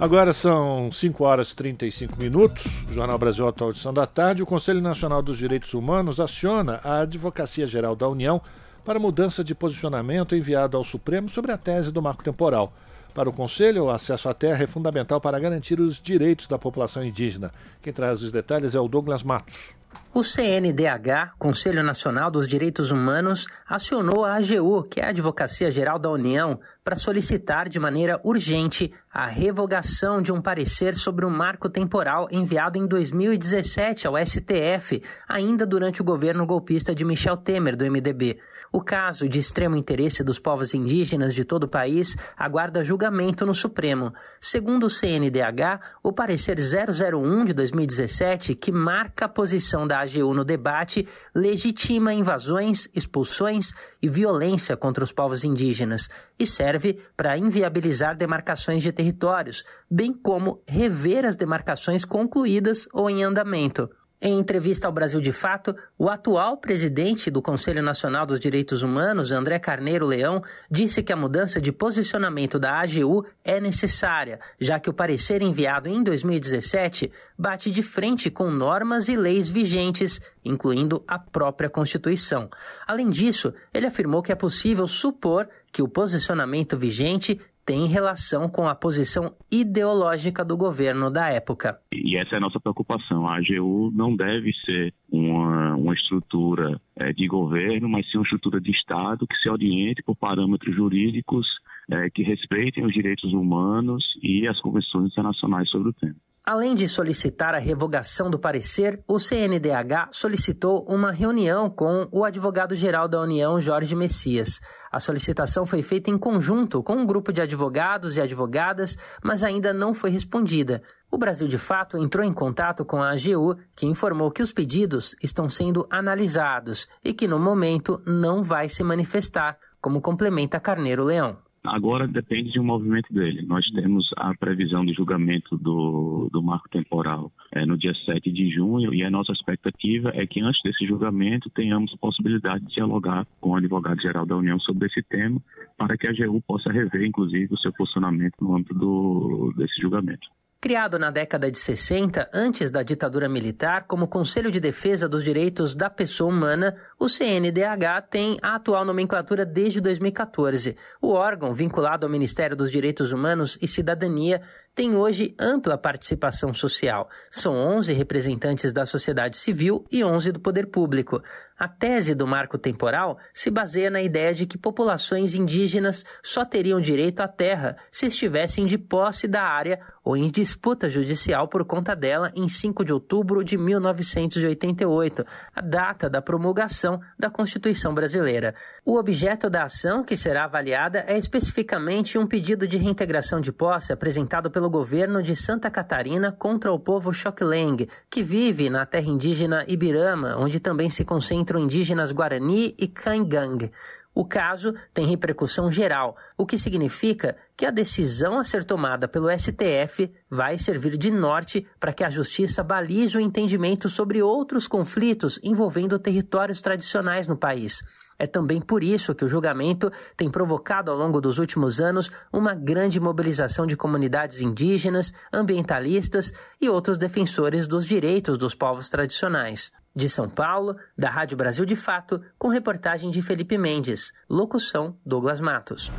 Agora são 5 horas e 35 minutos. Jornal Brasil Atual edição da tarde. O Conselho Nacional dos Direitos Humanos aciona a Advocacia Geral da União para mudança de posicionamento enviado ao Supremo sobre a tese do marco temporal. Para o Conselho, o acesso à terra é fundamental para garantir os direitos da população indígena. Quem traz os detalhes é o Douglas Matos. O CNDH, Conselho Nacional dos Direitos Humanos, acionou a AGU, que é a Advocacia Geral da União, para solicitar de maneira urgente a revogação de um parecer sobre um marco temporal enviado em 2017 ao STF, ainda durante o governo golpista de Michel Temer, do MDB. O caso, de extremo interesse dos povos indígenas de todo o país, aguarda julgamento no Supremo. Segundo o CNDH, o parecer 001 de 2017, que marca a posição da AGU no debate, legitima invasões, expulsões e violência contra os povos indígenas e serve para inviabilizar demarcações de territórios, bem como rever as demarcações concluídas ou em andamento. Em entrevista ao Brasil de Fato, o atual presidente do Conselho Nacional dos Direitos Humanos, André Carneiro Leão, disse que a mudança de posicionamento da AGU é necessária, já que o parecer enviado em 2017 bate de frente com normas e leis vigentes, incluindo a própria Constituição. Além disso, ele afirmou que é possível supor que o posicionamento vigente tem relação com a posição ideológica do governo da época. E essa é a nossa preocupação. A AGU não deve ser uma, uma estrutura é, de governo, mas sim uma estrutura de Estado que se oriente por parâmetros jurídicos é, que respeitem os direitos humanos e as convenções internacionais sobre o tema. Além de solicitar a revogação do parecer, o CNDH solicitou uma reunião com o advogado-geral da União, Jorge Messias. A solicitação foi feita em conjunto com um grupo de advogados e advogadas, mas ainda não foi respondida. O Brasil de Fato entrou em contato com a AGU, que informou que os pedidos estão sendo analisados e que no momento não vai se manifestar, como complementa Carneiro Leão. Agora depende de um movimento dele. Nós temos a previsão de julgamento do, do marco temporal é, no dia 7 de junho e a nossa expectativa é que antes desse julgamento tenhamos a possibilidade de dialogar com o advogado-geral da União sobre esse tema para que a AGU possa rever, inclusive, o seu posicionamento no âmbito do, desse julgamento. Criado na década de 60, antes da ditadura militar, como Conselho de Defesa dos Direitos da Pessoa Humana, o CNDH tem a atual nomenclatura desde 2014. O órgão, vinculado ao Ministério dos Direitos Humanos e Cidadania, tem hoje ampla participação social. São 11 representantes da sociedade civil e 11 do poder público. A tese do marco temporal se baseia na ideia de que populações indígenas só teriam direito à terra se estivessem de posse da área ou em disputa judicial por conta dela em 5 de outubro de 1988, a data da promulgação da Constituição brasileira. O objeto da ação que será avaliada é especificamente um pedido de reintegração de posse apresentado pelo governo de Santa Catarina contra o povo Xokleng, que vive na terra indígena Ibirama, onde também se concentram indígenas Guarani e Kangang. O caso tem repercussão geral, o que significa que a decisão a ser tomada pelo STF vai servir de norte para que a justiça balize o entendimento sobre outros conflitos envolvendo territórios tradicionais no país. É também por isso que o julgamento tem provocado ao longo dos últimos anos uma grande mobilização de comunidades indígenas, ambientalistas e outros defensores dos direitos dos povos tradicionais. De São Paulo, da Rádio Brasil de Fato, com reportagem de Felipe Mendes. Locução: Douglas Matos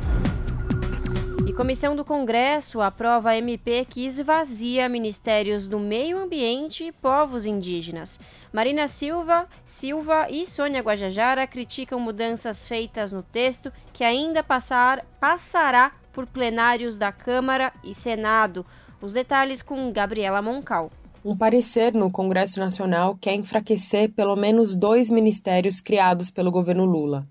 comissão do Congresso aprova MP que esvazia ministérios do Meio Ambiente e Povos Indígenas. Marina Silva, Silva e Sônia Guajajara criticam mudanças feitas no texto que ainda passar, passará por plenários da Câmara e Senado. Os detalhes com Gabriela Moncal. Um parecer no Congresso Nacional quer enfraquecer pelo menos dois ministérios criados pelo governo Lula: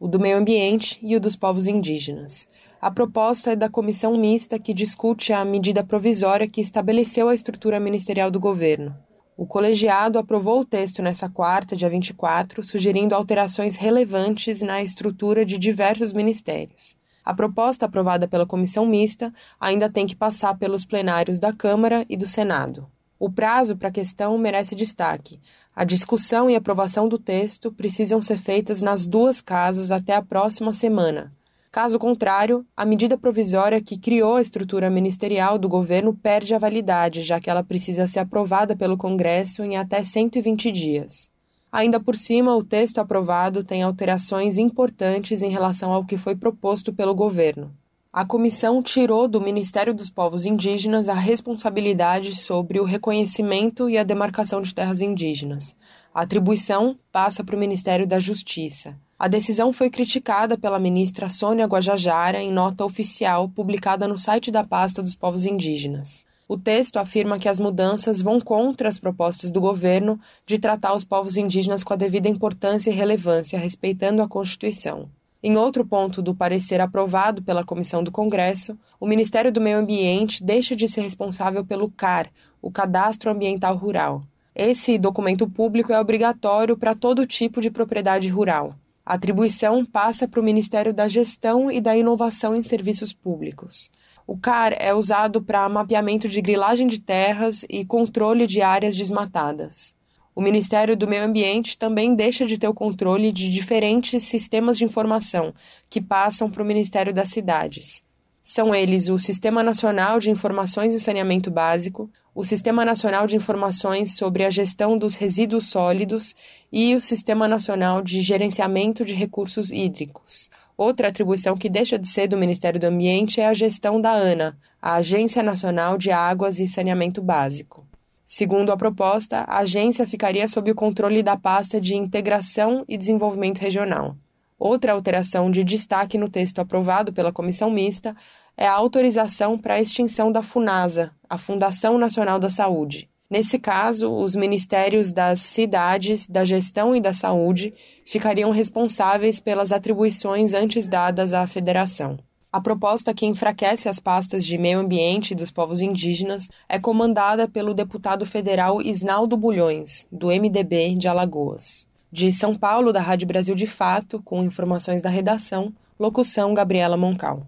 o do Meio Ambiente e o dos Povos Indígenas. A proposta é da comissão mista que discute a medida provisória que estabeleceu a estrutura ministerial do governo. O colegiado aprovou o texto nessa quarta, dia 24, sugerindo alterações relevantes na estrutura de diversos ministérios. A proposta aprovada pela comissão mista ainda tem que passar pelos plenários da Câmara e do Senado. O prazo para a questão merece destaque. A discussão e aprovação do texto precisam ser feitas nas duas casas até a próxima semana, Caso contrário, a medida provisória que criou a estrutura ministerial do governo perde a validade, já que ela precisa ser aprovada pelo Congresso em até 120 dias. Ainda por cima, o texto aprovado tem alterações importantes em relação ao que foi proposto pelo governo. A comissão tirou do Ministério dos Povos Indígenas a responsabilidade sobre o reconhecimento e a demarcação de terras indígenas. A atribuição passa para o Ministério da Justiça. A decisão foi criticada pela ministra Sônia Guajajara em nota oficial publicada no site da pasta dos povos indígenas. O texto afirma que as mudanças vão contra as propostas do governo de tratar os povos indígenas com a devida importância e relevância, respeitando a Constituição. Em outro ponto do parecer aprovado pela Comissão do Congresso, o Ministério do Meio Ambiente deixa de ser responsável pelo CAR, o Cadastro Ambiental Rural. Esse documento público é obrigatório para todo tipo de propriedade rural. A atribuição passa para o Ministério da Gestão e da Inovação em Serviços Públicos. O CAR é usado para mapeamento de grilagem de terras e controle de áreas desmatadas. O Ministério do Meio Ambiente também deixa de ter o controle de diferentes sistemas de informação que passam para o Ministério das Cidades. São eles o Sistema Nacional de Informações e Saneamento Básico, o Sistema Nacional de Informações sobre a Gestão dos Resíduos Sólidos e o Sistema Nacional de Gerenciamento de Recursos Hídricos. Outra atribuição que deixa de ser do Ministério do Ambiente é a gestão da ANA, a Agência Nacional de Águas e Saneamento Básico. Segundo a proposta, a agência ficaria sob o controle da pasta de Integração e Desenvolvimento Regional. Outra alteração de destaque no texto aprovado pela comissão mista é a autorização para a extinção da FUNASA, a Fundação Nacional da Saúde. Nesse caso, os ministérios das cidades, da gestão e da saúde ficariam responsáveis pelas atribuições antes dadas à federação. A proposta que enfraquece as pastas de meio ambiente dos povos indígenas é comandada pelo deputado federal Isnaldo Bulhões, do MDB de Alagoas. De São Paulo, da Rádio Brasil de Fato, com informações da redação, locução Gabriela Moncal.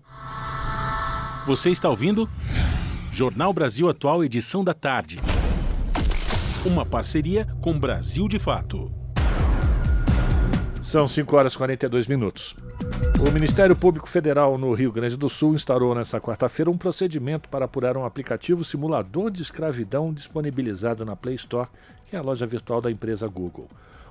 Você está ouvindo? Jornal Brasil Atual, edição da tarde. Uma parceria com Brasil de Fato. São 5 horas e 42 minutos. O Ministério Público Federal no Rio Grande do Sul instaurou nesta quarta-feira um procedimento para apurar um aplicativo simulador de escravidão disponibilizado na Play Store, que é a loja virtual da empresa Google.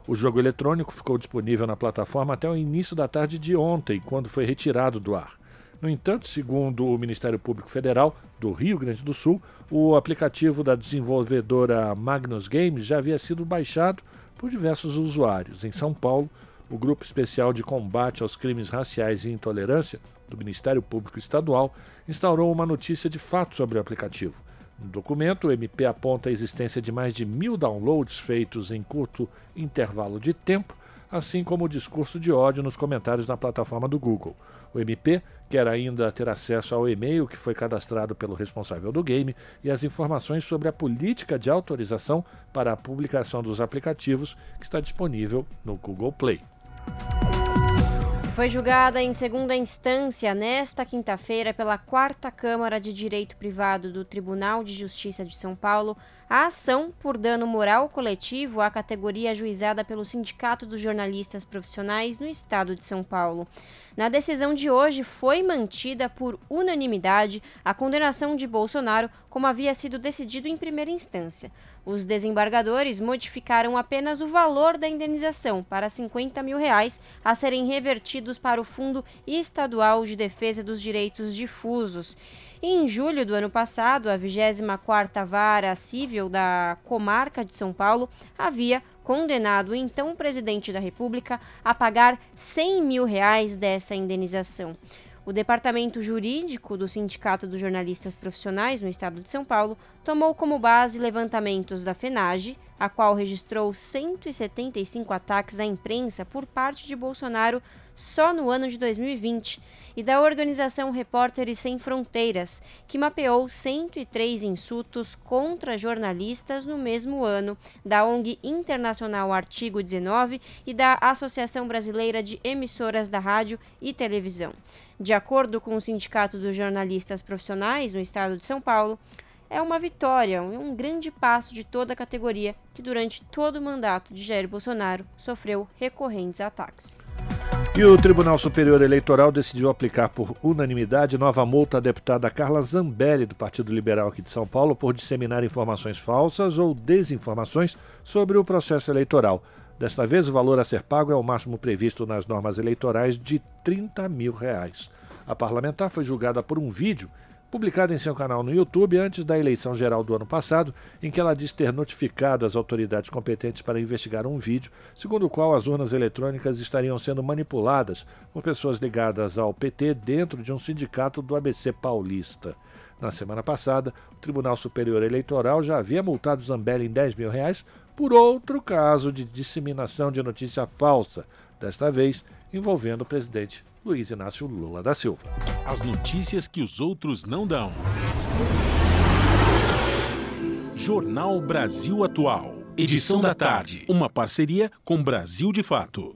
O jogo eletrônico ficou disponível na plataforma até o início da tarde de ontem, quando foi retirado do ar. No entanto, segundo o Ministério Público Federal do Rio Grande do Sul, o aplicativo da desenvolvedora Magnus Games já havia sido baixado por diversos usuários. Em São Paulo, o Grupo Especial de Combate aos Crimes Raciais e Intolerância do Ministério Público Estadual instaurou uma notícia de fato sobre o aplicativo. No documento, o MP aponta a existência de mais de mil downloads feitos em curto intervalo de tempo, assim como o discurso de ódio nos comentários na plataforma do Google. O MP quer ainda ter acesso ao e-mail que foi cadastrado pelo responsável do game e as informações sobre a política de autorização para a publicação dos aplicativos que está disponível no Google Play. Foi julgada em segunda instância nesta quinta-feira pela Quarta Câmara de Direito Privado do Tribunal de Justiça de São Paulo a ação por dano moral coletivo à categoria ajuizada pelo Sindicato dos Jornalistas Profissionais no estado de São Paulo. Na decisão de hoje, foi mantida por unanimidade a condenação de Bolsonaro, como havia sido decidido em primeira instância. Os desembargadores modificaram apenas o valor da indenização para 50 mil reais a serem revertidos para o Fundo Estadual de Defesa dos Direitos Difusos. Em julho do ano passado, a 24ª Vara Civil da Comarca de São Paulo havia condenado o então presidente da República a pagar 100 mil reais dessa indenização. O departamento jurídico do Sindicato dos Jornalistas Profissionais no estado de São Paulo tomou como base levantamentos da FENAGE, a qual registrou 175 ataques à imprensa por parte de Bolsonaro só no ano de 2020, e da organização Repórteres Sem Fronteiras, que mapeou 103 insultos contra jornalistas no mesmo ano, da ONG Internacional Artigo 19 e da Associação Brasileira de Emissoras da Rádio e Televisão. De acordo com o Sindicato dos Jornalistas Profissionais no estado de São Paulo, é uma vitória, um grande passo de toda a categoria que durante todo o mandato de Jair Bolsonaro sofreu recorrentes ataques. E o Tribunal Superior Eleitoral decidiu aplicar por unanimidade nova multa à deputada Carla Zambelli, do Partido Liberal aqui de São Paulo, por disseminar informações falsas ou desinformações sobre o processo eleitoral. Desta vez, o valor a ser pago é o máximo previsto nas normas eleitorais de 30 mil reais. A parlamentar foi julgada por um vídeo publicada em seu canal no YouTube antes da eleição geral do ano passado, em que ela diz ter notificado as autoridades competentes para investigar um vídeo, segundo o qual as urnas eletrônicas estariam sendo manipuladas por pessoas ligadas ao PT dentro de um sindicato do ABC paulista. Na semana passada, o Tribunal Superior Eleitoral já havia multado Zambelli em 10 mil reais por outro caso de disseminação de notícia falsa, desta vez envolvendo o presidente Luiz Inácio Lula da Silva. As notícias que os outros não dão. Jornal Brasil Atual. Edição da tarde. Uma parceria com Brasil de Fato.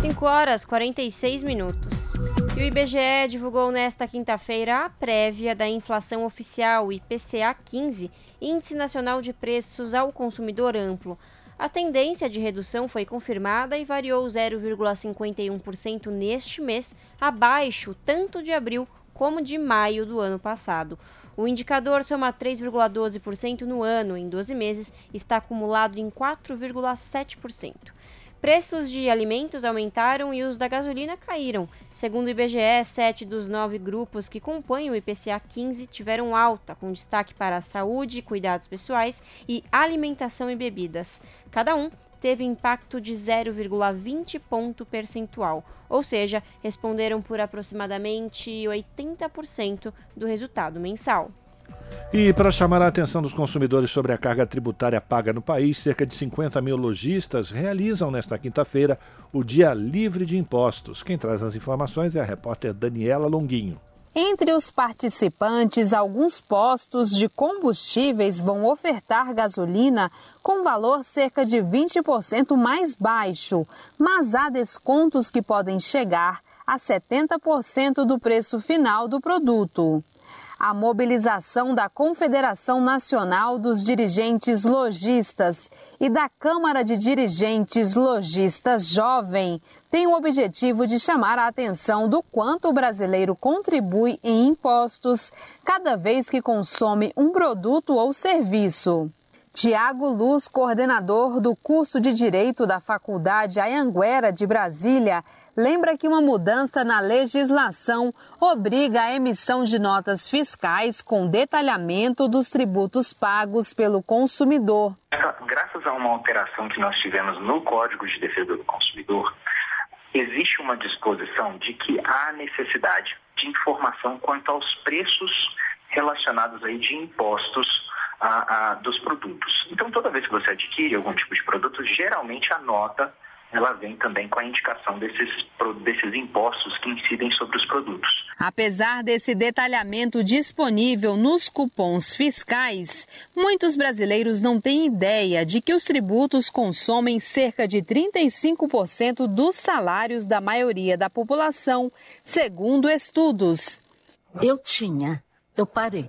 5 horas 46 minutos. E o IBGE divulgou nesta quinta-feira a prévia da inflação oficial IPCA 15, Índice Nacional de Preços ao Consumidor Amplo. A tendência de redução foi confirmada e variou 0,51% neste mês, abaixo tanto de abril como de maio do ano passado. O indicador soma 3,12% no ano, em 12 meses, está acumulado em 4,7%. Preços de alimentos aumentaram e os da gasolina caíram. Segundo o IBGE, sete dos nove grupos que compõem o IPCA 15 tiveram alta, com destaque para a saúde, cuidados pessoais e alimentação e bebidas. Cada um teve impacto de 0,20 ponto percentual, ou seja, responderam por aproximadamente 80% do resultado mensal. E para chamar a atenção dos consumidores sobre a carga tributária paga no país, cerca de 50 mil lojistas realizam nesta quinta-feira o Dia Livre de Impostos. Quem traz as informações é a repórter Daniela Longuinho. Entre os participantes, alguns postos de combustíveis vão ofertar gasolina com valor cerca de 20% mais baixo, mas há descontos que podem chegar a 70% do preço final do produto a mobilização da Confederação Nacional dos Dirigentes Logistas e da Câmara de Dirigentes Logistas Jovem tem o objetivo de chamar a atenção do quanto o brasileiro contribui em impostos cada vez que consome um produto ou serviço. Tiago Luz, coordenador do curso de Direito da Faculdade Ayanguera de Brasília, lembra que uma mudança na legislação obriga a emissão de notas fiscais com detalhamento dos tributos pagos pelo consumidor. Graças a uma alteração que nós tivemos no Código de Defesa do Consumidor, existe uma disposição de que há necessidade de informação quanto aos preços relacionados aí de impostos a, a, dos produtos. Então, toda vez que você adquire algum tipo de produto, geralmente a nota ela vem também com a indicação desses, desses impostos que incidem sobre os produtos. Apesar desse detalhamento disponível nos cupons fiscais, muitos brasileiros não têm ideia de que os tributos consomem cerca de 35% dos salários da maioria da população, segundo estudos. Eu tinha, eu parei.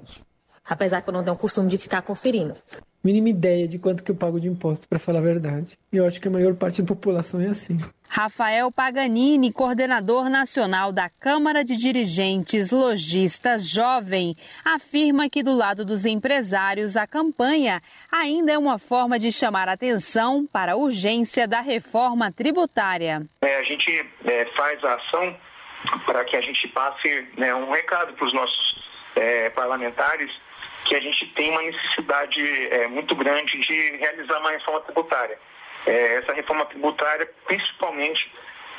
Apesar que eu não tenho o costume de ficar conferindo. Mínima ideia de quanto que eu pago de imposto, para falar a verdade. E eu acho que a maior parte da população é assim. Rafael Paganini, coordenador nacional da Câmara de Dirigentes Logistas Jovem, afirma que do lado dos empresários a campanha ainda é uma forma de chamar atenção para a urgência da reforma tributária. É, a gente é, faz a ação para que a gente passe né, um recado para os nossos é, parlamentares que a gente tem uma necessidade é, muito grande de realizar uma reforma tributária. É, essa reforma tributária, principalmente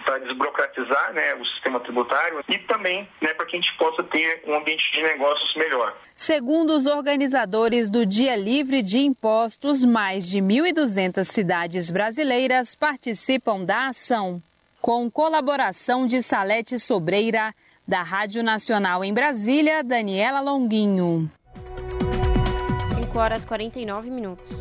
para desburocratizar né, o sistema tributário e também né, para que a gente possa ter um ambiente de negócios melhor. Segundo os organizadores do Dia Livre de Impostos, mais de 1.200 cidades brasileiras participam da ação. Com colaboração de Salete Sobreira, da Rádio Nacional em Brasília, Daniela Longuinho. 5 horas 49 minutos.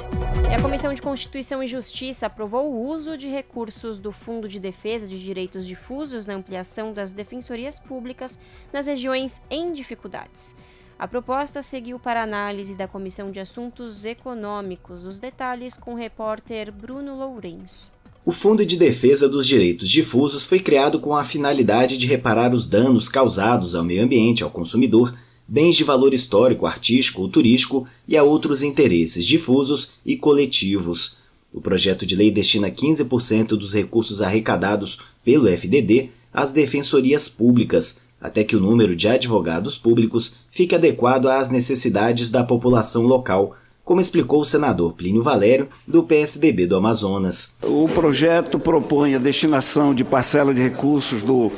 E a Comissão de Constituição e Justiça aprovou o uso de recursos do Fundo de Defesa de Direitos Difusos na ampliação das defensorias públicas nas regiões em dificuldades. A proposta seguiu para análise da Comissão de Assuntos Econômicos. Os detalhes com o repórter Bruno Lourenço. O Fundo de Defesa dos Direitos Difusos foi criado com a finalidade de reparar os danos causados ao meio ambiente, ao consumidor, bens de valor histórico, artístico ou turístico e a outros interesses difusos e coletivos. O projeto de lei destina 15% dos recursos arrecadados pelo FDD às defensorias públicas, até que o número de advogados públicos fique adequado às necessidades da população local, como explicou o senador Plínio Valério, do PSDB do Amazonas. O projeto propõe a destinação de parcela de recursos do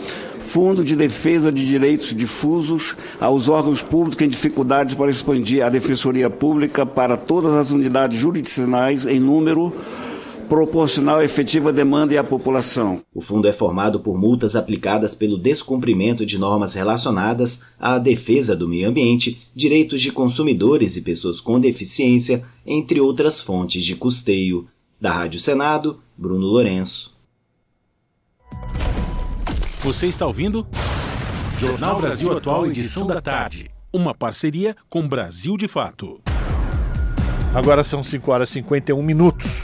Fundo de Defesa de Direitos Difusos aos órgãos públicos em dificuldades para expandir a Defensoria Pública para todas as unidades jurisdicionais em número proporcional à efetiva demanda e à população. O fundo é formado por multas aplicadas pelo descumprimento de normas relacionadas à defesa do meio ambiente, direitos de consumidores e pessoas com deficiência, entre outras fontes de custeio. Da Rádio Senado, Bruno Lourenço. Você está ouvindo? Jornal Brasil Atual, edição da tarde. Uma parceria com Brasil de Fato. Agora são 5 horas e 51 minutos.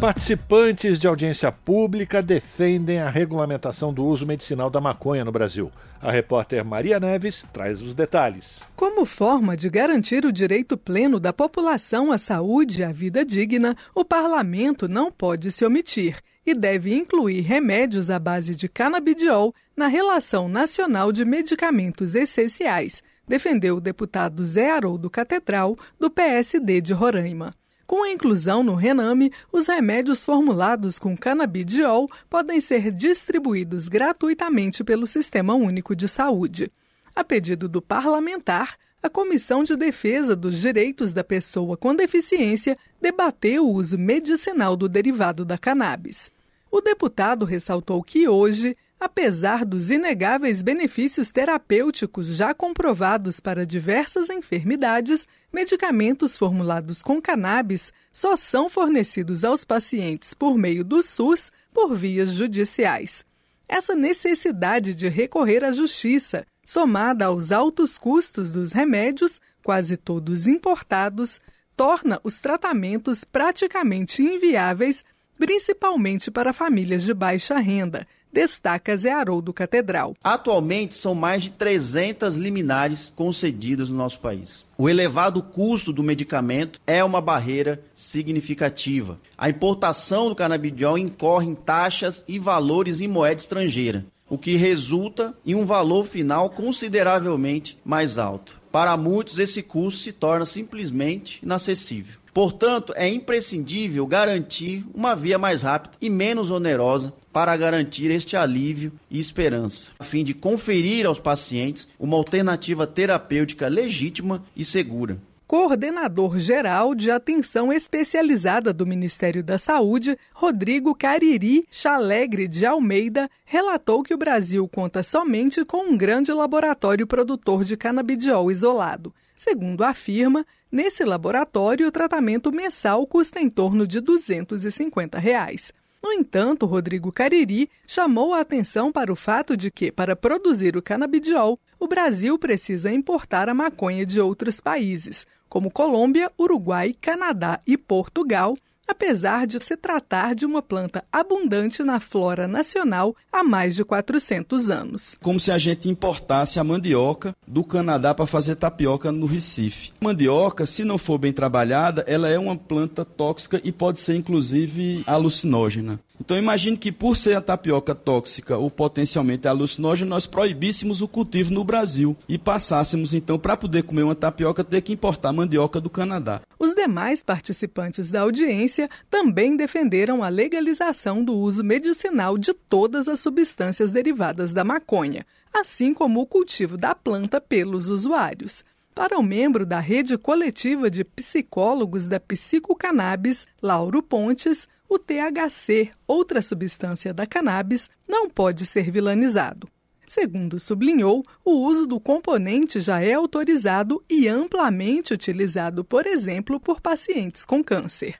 Participantes de audiência pública defendem a regulamentação do uso medicinal da maconha no Brasil. A repórter Maria Neves traz os detalhes. Como forma de garantir o direito pleno da população à saúde e à vida digna, o parlamento não pode se omitir e deve incluir remédios à base de canabidiol na Relação Nacional de Medicamentos Essenciais, defendeu o deputado Zé Haroldo Catedral, do PSD de Roraima. Com a inclusão no Rename, os remédios formulados com canabidiol podem ser distribuídos gratuitamente pelo Sistema Único de Saúde. A pedido do parlamentar, a Comissão de Defesa dos Direitos da Pessoa com Deficiência debateu o uso medicinal do derivado da cannabis. O deputado ressaltou que hoje, apesar dos inegáveis benefícios terapêuticos já comprovados para diversas enfermidades, medicamentos formulados com cannabis só são fornecidos aos pacientes por meio do SUS por vias judiciais. Essa necessidade de recorrer à justiça, somada aos altos custos dos remédios, quase todos importados, torna os tratamentos praticamente inviáveis principalmente para famílias de baixa renda, destaca Zé Haroldo Catedral. Atualmente são mais de 300 liminares concedidas no nosso país. O elevado custo do medicamento é uma barreira significativa. A importação do canabidiol incorre em taxas e valores em moeda estrangeira, o que resulta em um valor final consideravelmente mais alto. Para muitos, esse custo se torna simplesmente inacessível. Portanto, é imprescindível garantir uma via mais rápida e menos onerosa para garantir este alívio e esperança, a fim de conferir aos pacientes uma alternativa terapêutica legítima e segura. Coordenador Geral de Atenção Especializada do Ministério da Saúde, Rodrigo Cariri Chalegre de Almeida, relatou que o Brasil conta somente com um grande laboratório produtor de canabidiol isolado. Segundo afirma, nesse laboratório o tratamento mensal custa em torno de 250 reais. No entanto, Rodrigo Cariri chamou a atenção para o fato de que, para produzir o canabidiol, o Brasil precisa importar a maconha de outros países, como Colômbia, Uruguai, Canadá e Portugal, apesar de se tratar de uma planta abundante na flora nacional há mais de 400 anos. Como se a gente importasse a mandioca do Canadá para fazer tapioca no Recife. Mandioca, se não for bem trabalhada, ela é uma planta tóxica e pode ser inclusive alucinógena. Então imagine que por ser a tapioca tóxica ou potencialmente alucinógena, nós proibíssemos o cultivo no Brasil e passássemos então para poder comer uma tapioca ter que importar mandioca do Canadá. Os demais participantes da audiência também defenderam a legalização do uso medicinal de todas as substâncias derivadas da maconha, assim como o cultivo da planta pelos usuários. Para o membro da rede coletiva de psicólogos da Psicocannabis, Lauro Pontes, o THC, outra substância da cannabis, não pode ser vilanizado. Segundo sublinhou, o uso do componente já é autorizado e amplamente utilizado, por exemplo, por pacientes com câncer.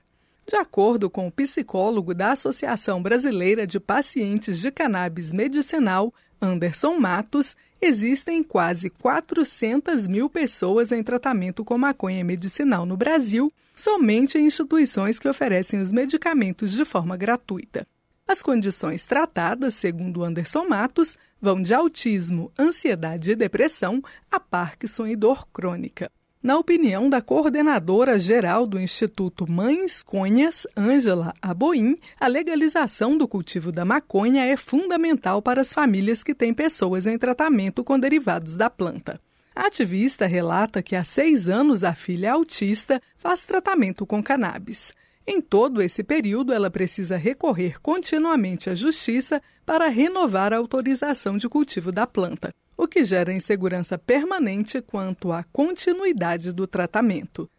De acordo com o psicólogo da Associação Brasileira de Pacientes de Cannabis Medicinal, Anderson Matos, existem quase 400 mil pessoas em tratamento com maconha medicinal no Brasil, somente em instituições que oferecem os medicamentos de forma gratuita. As condições tratadas, segundo Anderson Matos, vão de autismo, ansiedade e depressão a Parkinson e dor crônica. Na opinião da coordenadora geral do Instituto Mães Conhas, Ângela Aboim, a legalização do cultivo da maconha é fundamental para as famílias que têm pessoas em tratamento com derivados da planta. A ativista relata que há seis anos a filha autista faz tratamento com cannabis. Em todo esse período, ela precisa recorrer continuamente à justiça para renovar a autorização de cultivo da planta o que gera insegurança permanente quanto à continuidade do tratamento.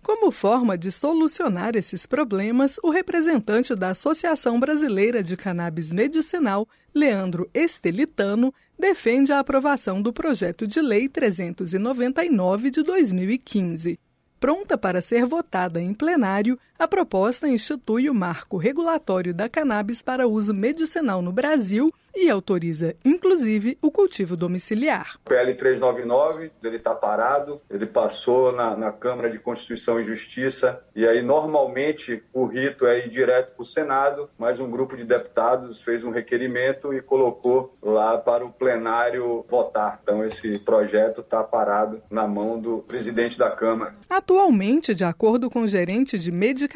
Como forma de solucionar esses problemas, o representante da Associação Brasileira de Cannabis Medicinal, Leandro Estelitano, defende a aprovação do projeto de lei 399 de 2015. Pronta para ser votada em plenário, a proposta institui o marco regulatório da cannabis para uso medicinal no Brasil e autoriza, inclusive, o cultivo domiciliar. O PL 399, ele está parado, ele passou na, na, Câmara de Constituição e Justiça, e aí normalmente o rito é ir direto para o Senado, mas um grupo de deputados fez um requerimento e colocou lá para o plenário votar. Então esse projeto está parado na mão do presidente da Câmara. Atualmente, de acordo com o gerente de medicamentos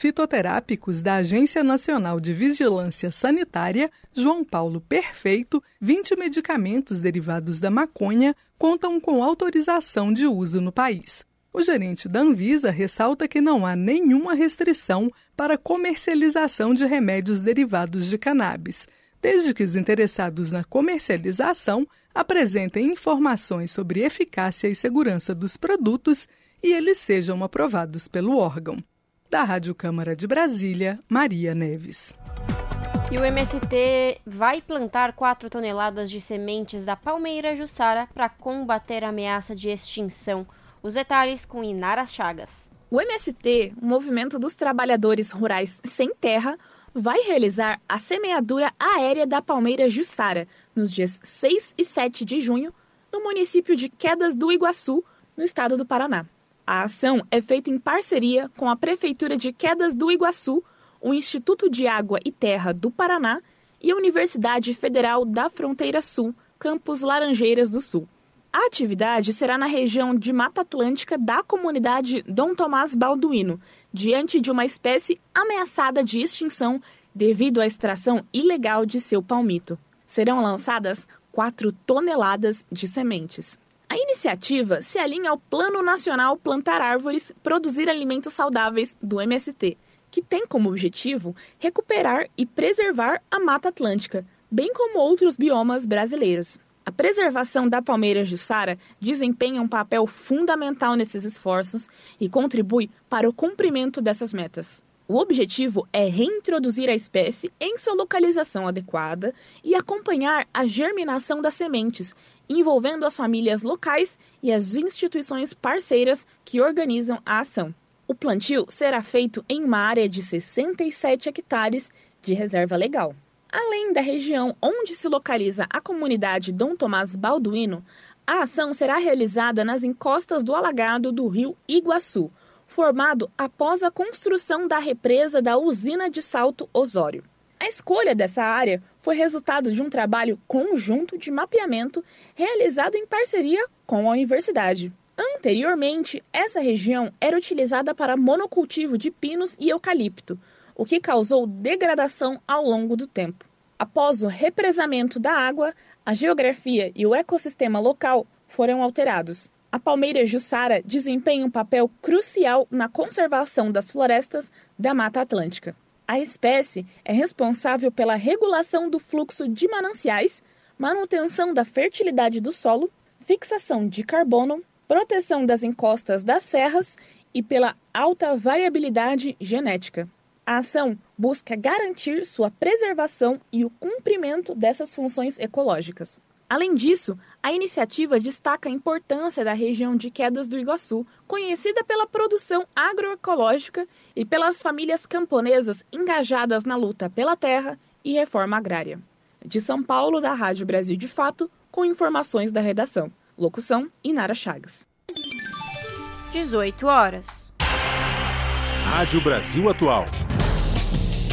fitoterápicos da Agência Nacional de Vigilância Sanitária, João Paulo Perfeito, 20 medicamentos derivados da maconha contam com autorização de uso no país. O gerente da Anvisa ressalta que não há nenhuma restrição para comercialização de remédios derivados de cannabis, desde que os interessados na comercialização apresentem informações sobre eficácia e segurança dos produtos e eles sejam aprovados pelo órgão. Da Rádio Câmara de Brasília, Maria Neves. E o MST vai plantar 4 toneladas de sementes da palmeira jussara para combater a ameaça de extinção. Os detalhes com Inara Chagas. O MST, o Movimento dos Trabalhadores Rurais Sem Terra, vai realizar a semeadura aérea da palmeira jussara nos dias 6 e 7 de junho, no município de Quedas do Iguaçu, no estado do Paraná. A ação é feita em parceria com a Prefeitura de Quedas do Iguaçu o Instituto de Água e Terra do Paraná e a Universidade Federal da Fronteira Sul, campus Laranjeiras do Sul. A atividade será na região de Mata Atlântica da comunidade Dom Tomás Balduino, diante de uma espécie ameaçada de extinção devido à extração ilegal de seu palmito. Serão lançadas 4 toneladas de sementes. A iniciativa se alinha ao Plano Nacional Plantar Árvores, Produzir Alimentos Saudáveis do MST, que tem como objetivo recuperar e preservar a Mata Atlântica, bem como outros biomas brasileiros. A preservação da palmeira jussara desempenha um papel fundamental nesses esforços e contribui para o cumprimento dessas metas. O objetivo é reintroduzir a espécie em sua localização adequada e acompanhar a germinação das sementes, envolvendo as famílias locais e as instituições parceiras que organizam a ação. O plantio será feito em uma área de 67 hectares de reserva legal. Além da região onde se localiza a comunidade Dom Tomás Balduino, A ação será realizada nas encostas do alagado do rio Iguaçu, formado após a construção da represa da usina de Salto Osório. A escolha dessa área foi resultado de um trabalho conjunto de mapeamento realizado em parceria com a universidade. Anteriormente, essa região era utilizada para monocultivo de pinos e eucalipto, o que causou degradação ao longo do tempo. Após o represamento da água, a geografia e o ecossistema local foram alterados. A palmeira jussara desempenha um papel crucial na conservação das florestas da Mata Atlântica. A espécie é responsável pela regulação do fluxo de mananciais, manutenção da fertilidade do solo, fixação de carbono, proteção das encostas das serras e pela alta variabilidade genética. A ação busca garantir sua preservação e o cumprimento dessas funções ecológicas. Além disso, a iniciativa destaca a importância da região de Quedas do Iguaçu, conhecida pela produção agroecológica e pelas famílias camponesas engajadas na luta pela terra e reforma agrária. De São Paulo, da Rádio Brasil de Fato, com informações da redação. Locução: Inara Chagas. 18 horas. Rádio Brasil Atual.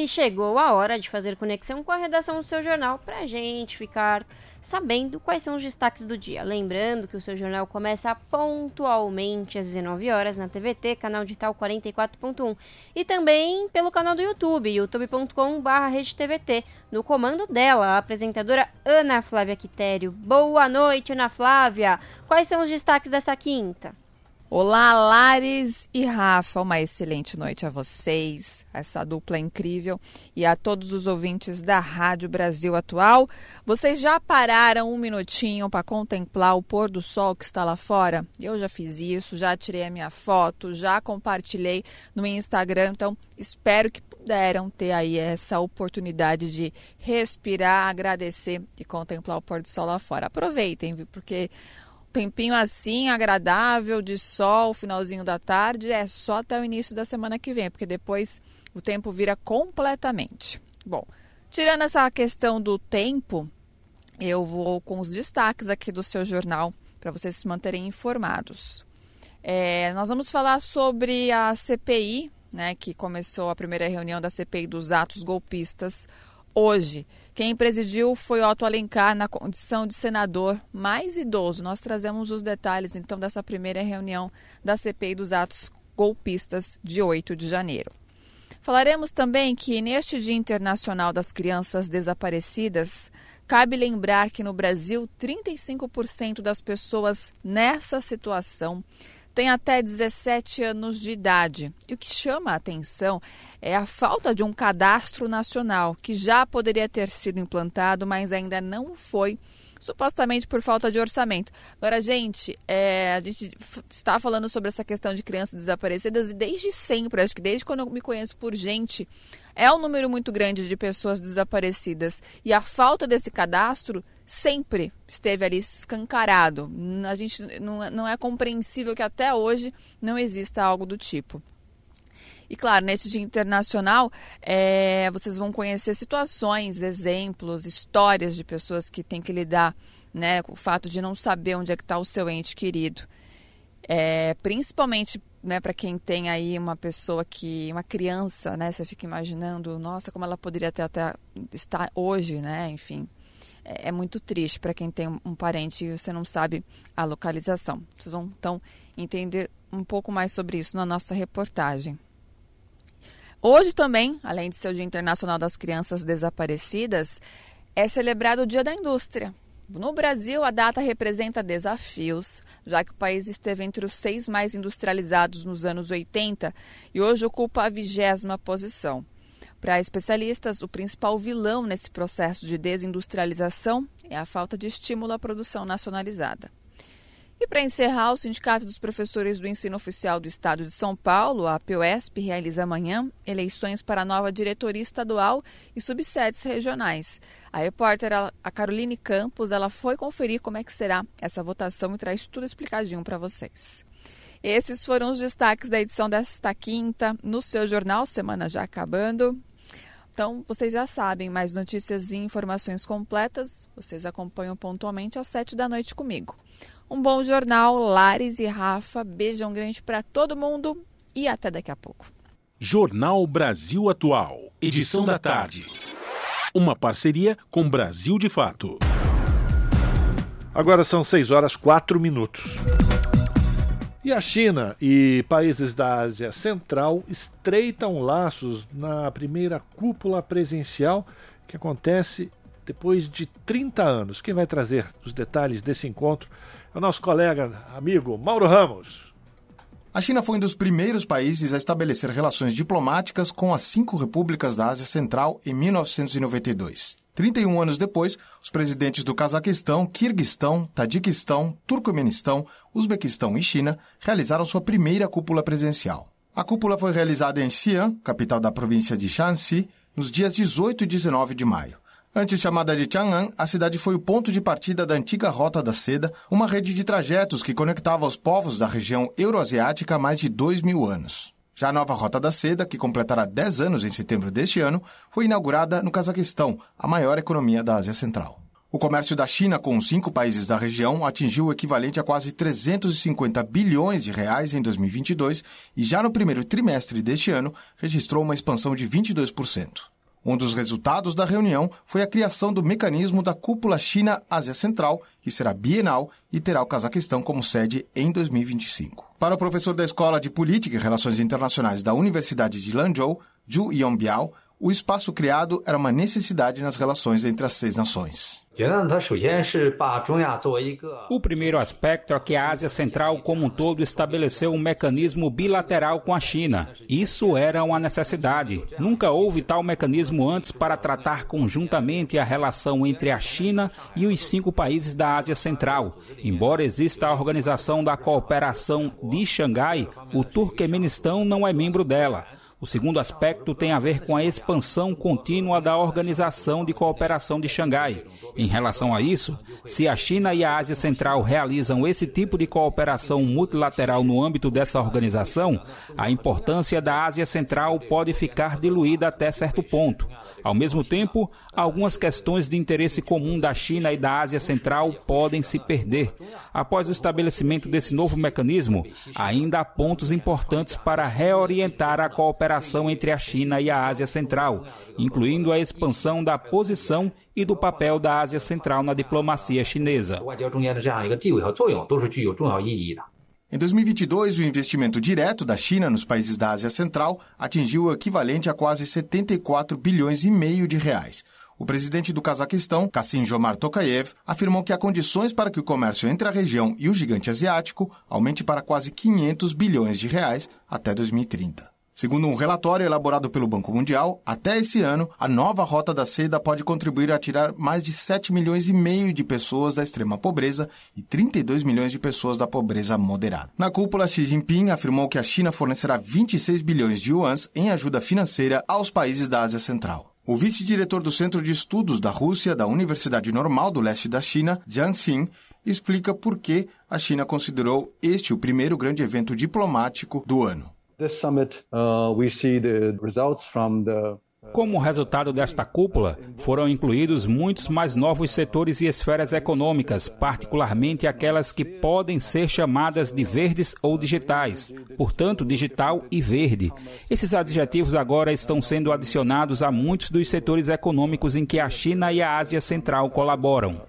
E chegou a hora de fazer conexão com a redação do seu jornal para a gente ficar sabendo quais são os destaques do dia. Lembrando que o seu jornal começa pontualmente às 19 horas na TVT, canal digital 44.1 e também pelo canal do YouTube, youtube.com/redetvt, no comando dela, a apresentadora Ana Flávia Quitério. Boa noite, Ana Flávia. Quais são os destaques dessa quinta? Olá, Lares e Rafa, uma excelente noite a vocês, essa dupla incrível, e a todos os ouvintes da Rádio Brasil Atual. Vocês já pararam um minutinho para contemplar o pôr do sol que está lá fora? Eu já fiz isso, já tirei a minha foto, já compartilhei no Instagram, então espero que puderam ter aí essa oportunidade de respirar, agradecer e contemplar o pôr do sol lá fora. Aproveitem? Porque tempinho assim, agradável, de sol, finalzinho da tarde, é só até o início da semana que vem, porque depois o tempo vira completamente. Bom, tirando essa questão do tempo, eu vou com os destaques aqui do seu jornal para vocês se manterem informados. É, nós vamos falar sobre a CPI, né, que começou a primeira reunião da CPI dos atos golpistas hoje. Quem presidiu foi Otto Alencar na condição de senador mais idoso. Nós trazemos os detalhes então dessa primeira reunião da CPI dos atos golpistas de 8 de janeiro. Falaremos também que neste Dia Internacional das Crianças Desaparecidas, cabe lembrar que no Brasil 35% das pessoas nessa situação tem até 17 anos de idade. E o que chama a atenção é a falta de um cadastro nacional, que já poderia ter sido implantado, mas ainda não foi supostamente por falta de orçamento. Agora, gente, é, a gente está falando sobre essa questão de crianças desaparecidas e desde sempre, acho que desde quando eu me conheço por gente, é um número muito grande de pessoas desaparecidas. E a falta desse cadastro sempre esteve ali escancarado. A gente não, é, não é compreensível que até hoje não exista algo do tipo. E claro, nesse dia internacional, é, vocês vão conhecer situações, exemplos, histórias de pessoas que têm que lidar né, com o fato de não saber onde é que está o seu ente querido. É, principalmente né, para quem tem aí uma pessoa que, uma criança, né, você fica imaginando, nossa, como ela poderia ter até estar hoje, né, enfim. É, é muito triste para quem tem um parente e você não sabe a localização. Vocês vão então entender um pouco mais sobre isso na nossa reportagem. Hoje também, além de ser o Dia Internacional das Crianças Desaparecidas, é celebrado o Dia da Indústria. No Brasil, a data representa desafios, já que o país esteve entre os seis mais industrializados nos anos 80 e hoje ocupa a vigésima posição. Para especialistas, o principal vilão nesse processo de desindustrialização é a falta de estímulo à produção nacionalizada. E para encerrar, o Sindicato dos Professores do Ensino Oficial do Estado de São Paulo, a POSP, realiza amanhã eleições para a nova diretoria estadual e subsedes regionais. A repórter a Caroline Campos, ela foi conferir como é que será essa votação e traz tudo explicadinho para vocês. Esses foram os destaques da edição desta quinta no seu jornal, semana já acabando. Então, vocês já sabem, mais notícias e informações completas vocês acompanham pontualmente às sete da noite comigo. Um bom jornal, Lares e Rafa. Beijão grande para todo mundo e até daqui a pouco. Jornal Brasil Atual, edição da tarde. Uma parceria com Brasil de Fato. Agora são 6 horas 4 minutos. E a China e países da Ásia Central estreitam laços na primeira cúpula presencial que acontece depois de 30 anos. Quem vai trazer os detalhes desse encontro é o nosso colega, amigo Mauro Ramos. A China foi um dos primeiros países a estabelecer relações diplomáticas com as cinco repúblicas da Ásia Central em 1992. 31 anos depois, os presidentes do Cazaquistão, Quirguistão, Tadiquistão, Turcomenistão, Uzbequistão e China realizaram sua primeira cúpula presencial. A cúpula foi realizada em Xi'an, capital da província de Shanxi, nos dias 18 e 19 de maio. Antes chamada de Chang'an, a cidade foi o ponto de partida da antiga Rota da Seda, uma rede de trajetos que conectava os povos da região euroasiática há mais de dois mil anos. Já a nova Rota da Seda, que completará 10 anos em setembro deste ano, foi inaugurada no Cazaquistão, a maior economia da Ásia Central. O comércio da China com os cinco países da região atingiu o equivalente a quase 350 bilhões de reais em 2022 e já no primeiro trimestre deste ano registrou uma expansão de 22%. Um dos resultados da reunião foi a criação do mecanismo da Cúpula China-Ásia Central, que será bienal e terá o Cazaquistão como sede em 2025. Para o professor da Escola de Política e Relações Internacionais da Universidade de Lanzhou, Zhu Yongbiao, o espaço criado era uma necessidade nas relações entre as seis nações. O primeiro aspecto é que a Ásia Central como um todo estabeleceu um mecanismo bilateral com a China. Isso era uma necessidade. Nunca houve tal mecanismo antes para tratar conjuntamente a relação entre a China e os cinco países da Ásia Central. Embora exista a Organização da Cooperação de Xangai, o Turquemenistão não é membro dela. O segundo aspecto tem a ver com a expansão contínua da Organização de Cooperação de Xangai. Em relação a isso, se a China e a Ásia Central realizam esse tipo de cooperação multilateral no âmbito dessa organização, a importância da Ásia Central pode ficar diluída até certo ponto. Ao mesmo tempo, algumas questões de interesse comum da China e da Ásia Central podem se perder. Após o estabelecimento desse novo mecanismo, ainda há pontos importantes para reorientar a cooperação entre a China e a Ásia Central, incluindo a expansão da posição e do papel da Ásia Central na diplomacia chinesa. Em 2022, o investimento direto da China nos países da Ásia Central atingiu o equivalente a quase 74 bilhões e meio de reais. O presidente do Cazaquistão, Kassim Jomar Tokayev, afirmou que há condições para que o comércio entre a região e o gigante asiático aumente para quase 500 bilhões de reais até 2030. Segundo um relatório elaborado pelo Banco Mundial, até esse ano, a nova Rota da Seda pode contribuir a tirar mais de 7 milhões e meio de pessoas da extrema pobreza e 32 milhões de pessoas da pobreza moderada. Na cúpula, Xi Jinping afirmou que a China fornecerá 26 bilhões de yuans em ajuda financeira aos países da Ásia Central. O vice-diretor do Centro de Estudos da Rússia da Universidade Normal do Leste da China, Jiang Xin, explica por que a China considerou este o primeiro grande evento diplomático do ano. This summit, uh, we see the results from the como resultado desta cúpula, foram incluídos muitos mais novos setores e esferas econômicas, particularmente aquelas que podem ser chamadas de verdes ou digitais, portanto, digital e verde. Esses adjetivos agora estão sendo adicionados a muitos dos setores econômicos em que a China e a Ásia Central colaboram.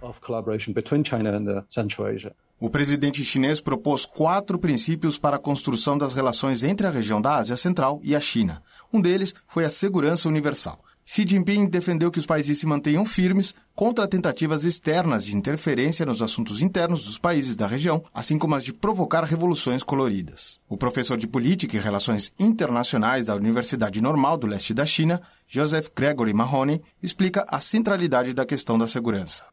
O presidente chinês propôs quatro princípios para a construção das relações entre a região da Ásia Central e a China. Um deles foi a segurança universal. Xi Jinping defendeu que os países se mantenham firmes contra tentativas externas de interferência nos assuntos internos dos países da região, assim como as de provocar revoluções coloridas. O professor de Política e Relações Internacionais da Universidade Normal do Leste da China, Joseph Gregory Mahoney, explica a centralidade da questão da segurança.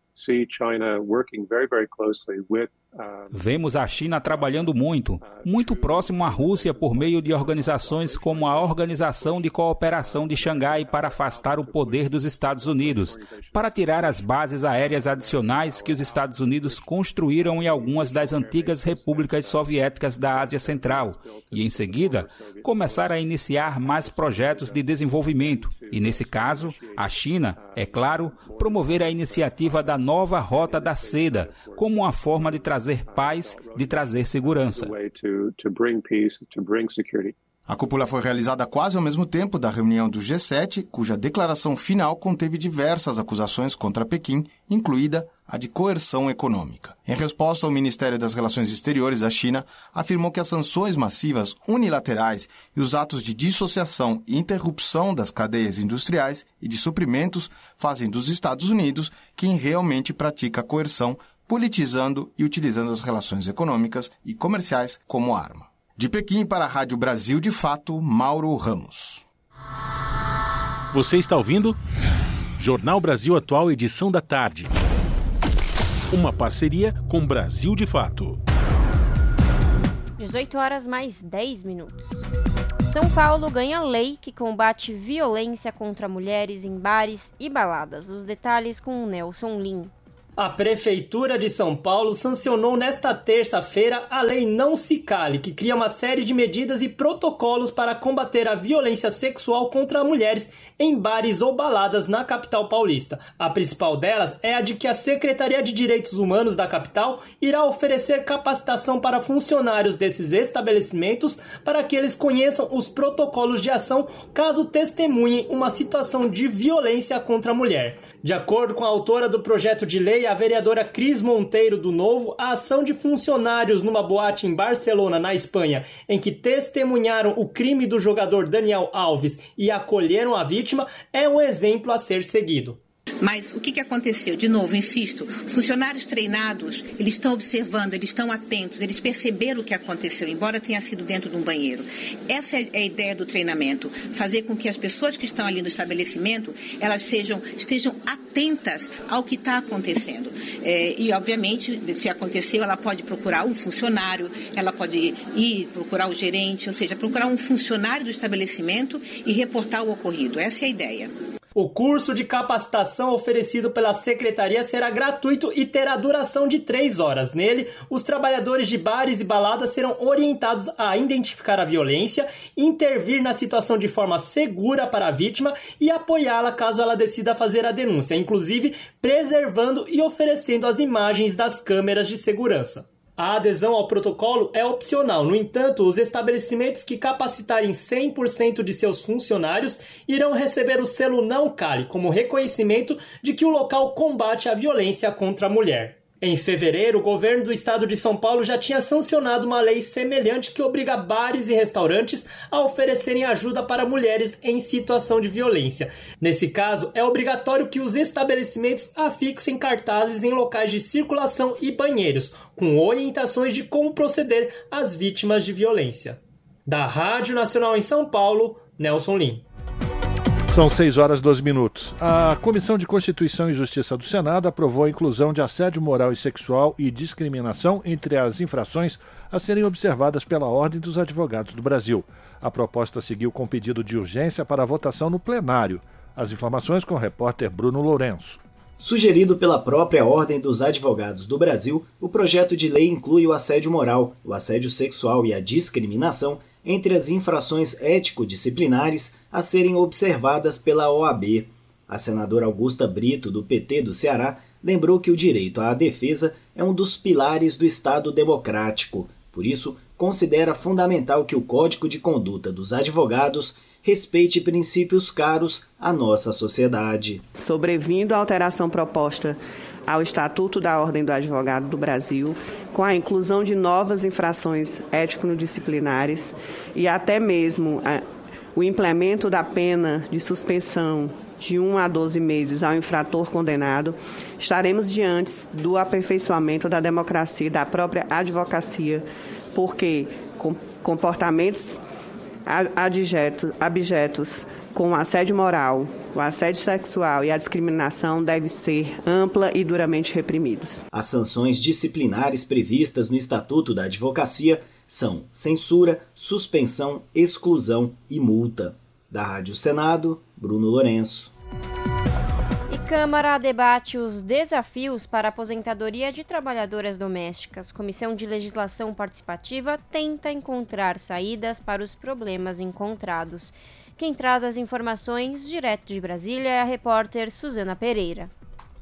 Vemos a China trabalhando muito, muito próximo à Rússia por meio de organizações como a Organização de Cooperação de Xangai para afastar o poder dos Estados Unidos, para tirar as bases aéreas adicionais que os Estados Unidos construíram em algumas das antigas repúblicas soviéticas da Ásia Central, e em seguida começar a iniciar mais projetos de desenvolvimento, e nesse caso, a China, é claro, promover a iniciativa da nova Rota da Seda como uma forma de trazer paz, de trazer segurança. A cúpula foi realizada quase ao mesmo tempo da reunião do G7, cuja declaração final conteve diversas acusações contra Pequim, incluída a de coerção econômica. Em resposta, o Ministério das Relações Exteriores da China afirmou que as sanções massivas unilaterais e os atos de dissociação e interrupção das cadeias industriais e de suprimentos fazem dos Estados Unidos quem realmente pratica coerção, politizando e utilizando as relações econômicas e comerciais como arma. De Pequim para a Rádio Brasil de Fato, Mauro Ramos. Você está ouvindo? Jornal Brasil Atual, edição da tarde. Uma parceria com Brasil de Fato. 18 horas mais 10 minutos. São Paulo ganha lei que combate violência contra mulheres em bares e baladas. Os detalhes com o Nelson Lim. A Prefeitura de São Paulo sancionou nesta terça-feira a Lei Não Se Cale, que cria uma série de medidas e protocolos para combater a violência sexual contra mulheres em bares ou baladas na capital paulista. A principal delas é a de que a Secretaria de Direitos Humanos da capital irá oferecer capacitação para funcionários desses estabelecimentos para que eles conheçam os protocolos de ação caso testemunhem uma situação de violência contra a mulher. De acordo com a autora do projeto de lei, a vereadora Cris Monteiro do Novo, a ação de funcionários numa boate em Barcelona, na Espanha, em que testemunharam o crime do jogador Daniel Alves e acolheram a vítima, é um exemplo a ser seguido. Mas o que, que aconteceu? De novo, insisto, funcionários treinados, eles estão observando, eles estão atentos, eles perceberam o que aconteceu, embora tenha sido dentro de um banheiro. Essa é a ideia do treinamento, fazer com que as pessoas que estão ali no estabelecimento, elas sejam, estejam atentas ao que está acontecendo. É, e, obviamente, se aconteceu, ela pode procurar um funcionário, ela pode ir procurar o gerente, ou seja, procurar um funcionário do estabelecimento e reportar o ocorrido. Essa é a ideia. O curso de capacitação oferecido pela secretaria será gratuito e terá duração de três horas. Nele, os trabalhadores de bares e baladas serão orientados a identificar a violência, intervir na situação de forma segura para a vítima e apoiá-la caso ela decida fazer a denúncia, inclusive preservando e oferecendo as imagens das câmeras de segurança. A adesão ao protocolo é opcional. No entanto, os estabelecimentos que capacitarem 100% de seus funcionários irão receber o selo Não Cale como reconhecimento de que o local combate a violência contra a mulher. Em fevereiro, o governo do estado de São Paulo já tinha sancionado uma lei semelhante que obriga bares e restaurantes a oferecerem ajuda para mulheres em situação de violência. Nesse caso, é obrigatório que os estabelecimentos afixem cartazes em locais de circulação e banheiros, com orientações de como proceder às vítimas de violência. Da Rádio Nacional em São Paulo, Nelson Lim. São 6 horas e 12 minutos. A Comissão de Constituição e Justiça do Senado aprovou a inclusão de assédio moral e sexual e discriminação entre as infrações a serem observadas pela Ordem dos Advogados do Brasil. A proposta seguiu com pedido de urgência para votação no plenário. As informações com o repórter Bruno Lourenço. Sugerido pela própria Ordem dos Advogados do Brasil, o projeto de lei inclui o assédio moral, o assédio sexual e a discriminação entre as infrações ético-disciplinares a serem observadas pela OAB. A senadora Augusta Brito, do PT do Ceará, lembrou que o direito à defesa é um dos pilares do Estado democrático. Por isso, considera fundamental que o Código de Conduta dos Advogados respeite princípios caros à nossa sociedade. Sobrevindo à alteração proposta ao Estatuto da Ordem do Advogado do Brasil, com a inclusão de novas infrações ético-disciplinares e até mesmo a, o implemento da pena de suspensão de 1 a 12 meses ao infrator condenado, estaremos diante do aperfeiçoamento da democracia e da própria advocacia, porque comportamentos adjetos, abjetos com o assédio moral, o assédio sexual e a discriminação devem ser ampla e duramente reprimidos. As sanções disciplinares previstas no Estatuto da Advocacia são censura, suspensão, exclusão e multa. Da Rádio Senado, Bruno Lourenço. E Câmara debate os desafios para a aposentadoria de trabalhadoras domésticas. Comissão de Legislação Participativa tenta encontrar saídas para os problemas encontrados. Quem traz as informações direto de Brasília é a repórter Suzana Pereira.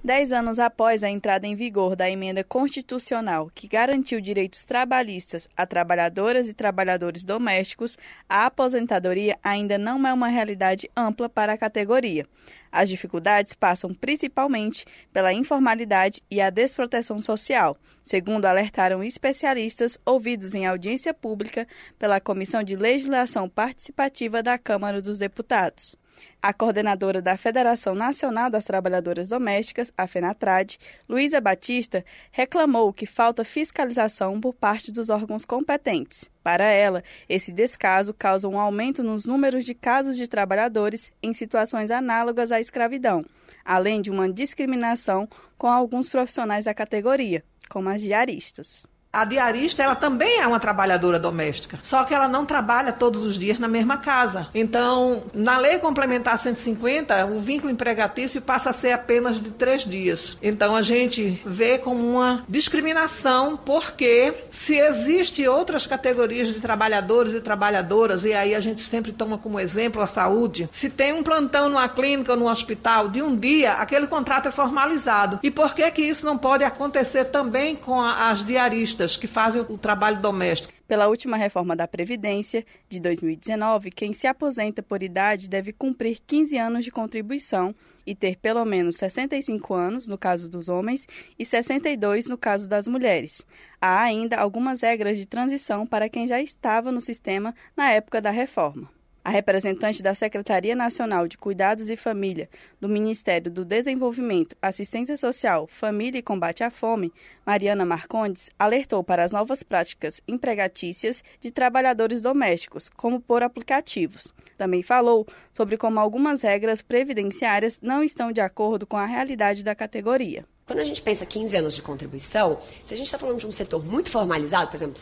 Dez anos após a entrada em vigor da emenda constitucional que garantiu direitos trabalhistas a trabalhadoras e trabalhadores domésticos, a aposentadoria ainda não é uma realidade ampla para a categoria. As dificuldades passam principalmente pela informalidade e a desproteção social, segundo alertaram especialistas ouvidos em audiência pública pela Comissão de Legislação Participativa da Câmara dos Deputados. A coordenadora da Federação Nacional das Trabalhadoras Domésticas, a FENATRAD, Luísa Batista, reclamou que falta fiscalização por parte dos órgãos competentes. Para ela, esse descaso causa um aumento nos números de casos de trabalhadores em situações análogas à escravidão, além de uma discriminação com alguns profissionais da categoria, como as diaristas. A diarista, ela também é uma trabalhadora doméstica, só que ela não trabalha todos os dias na mesma casa. Então, na lei complementar 150, o vínculo empregatício passa a ser apenas de três dias. Então, a gente vê como uma discriminação, porque se existe outras categorias de trabalhadores e trabalhadoras, e aí a gente sempre toma como exemplo a saúde, se tem um plantão numa clínica ou num hospital de um dia, aquele contrato é formalizado. E por que que isso não pode acontecer também com as diaristas? Que fazem o trabalho doméstico. Pela última reforma da Previdência de 2019, quem se aposenta por idade deve cumprir 15 anos de contribuição e ter pelo menos 65 anos, no caso dos homens, e 62 no caso das mulheres. Há ainda algumas regras de transição para quem já estava no sistema na época da reforma. A representante da Secretaria Nacional de Cuidados e Família do Ministério do Desenvolvimento, Assistência Social, Família e Combate à Fome, Mariana Marcondes, alertou para as novas práticas empregatícias de trabalhadores domésticos, como por aplicativos. Também falou sobre como algumas regras previdenciárias não estão de acordo com a realidade da categoria. Quando a gente pensa 15 anos de contribuição, se a gente está falando de um setor muito formalizado, por exemplo,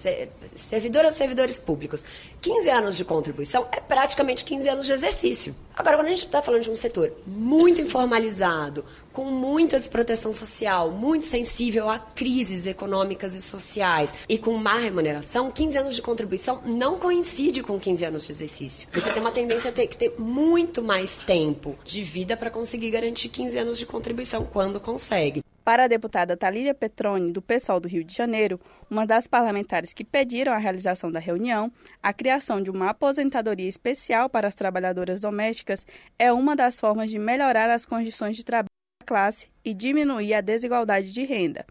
servidoras servidores públicos, 15 anos de contribuição é praticamente 15 anos de exercício. Agora, quando a gente está falando de um setor muito informalizado, com muita desproteção social, muito sensível a crises econômicas e sociais e com má remuneração, 15 anos de contribuição não coincide com 15 anos de exercício. Você tem uma tendência a ter que ter muito mais tempo de vida para conseguir garantir 15 anos de contribuição quando consegue. Para a deputada Talília Petroni, do PSOL do Rio de Janeiro, uma das parlamentares que pediram a realização da reunião, a criação de uma aposentadoria especial para as trabalhadoras domésticas é uma das formas de melhorar as condições de trabalho da classe e diminuir a desigualdade de renda.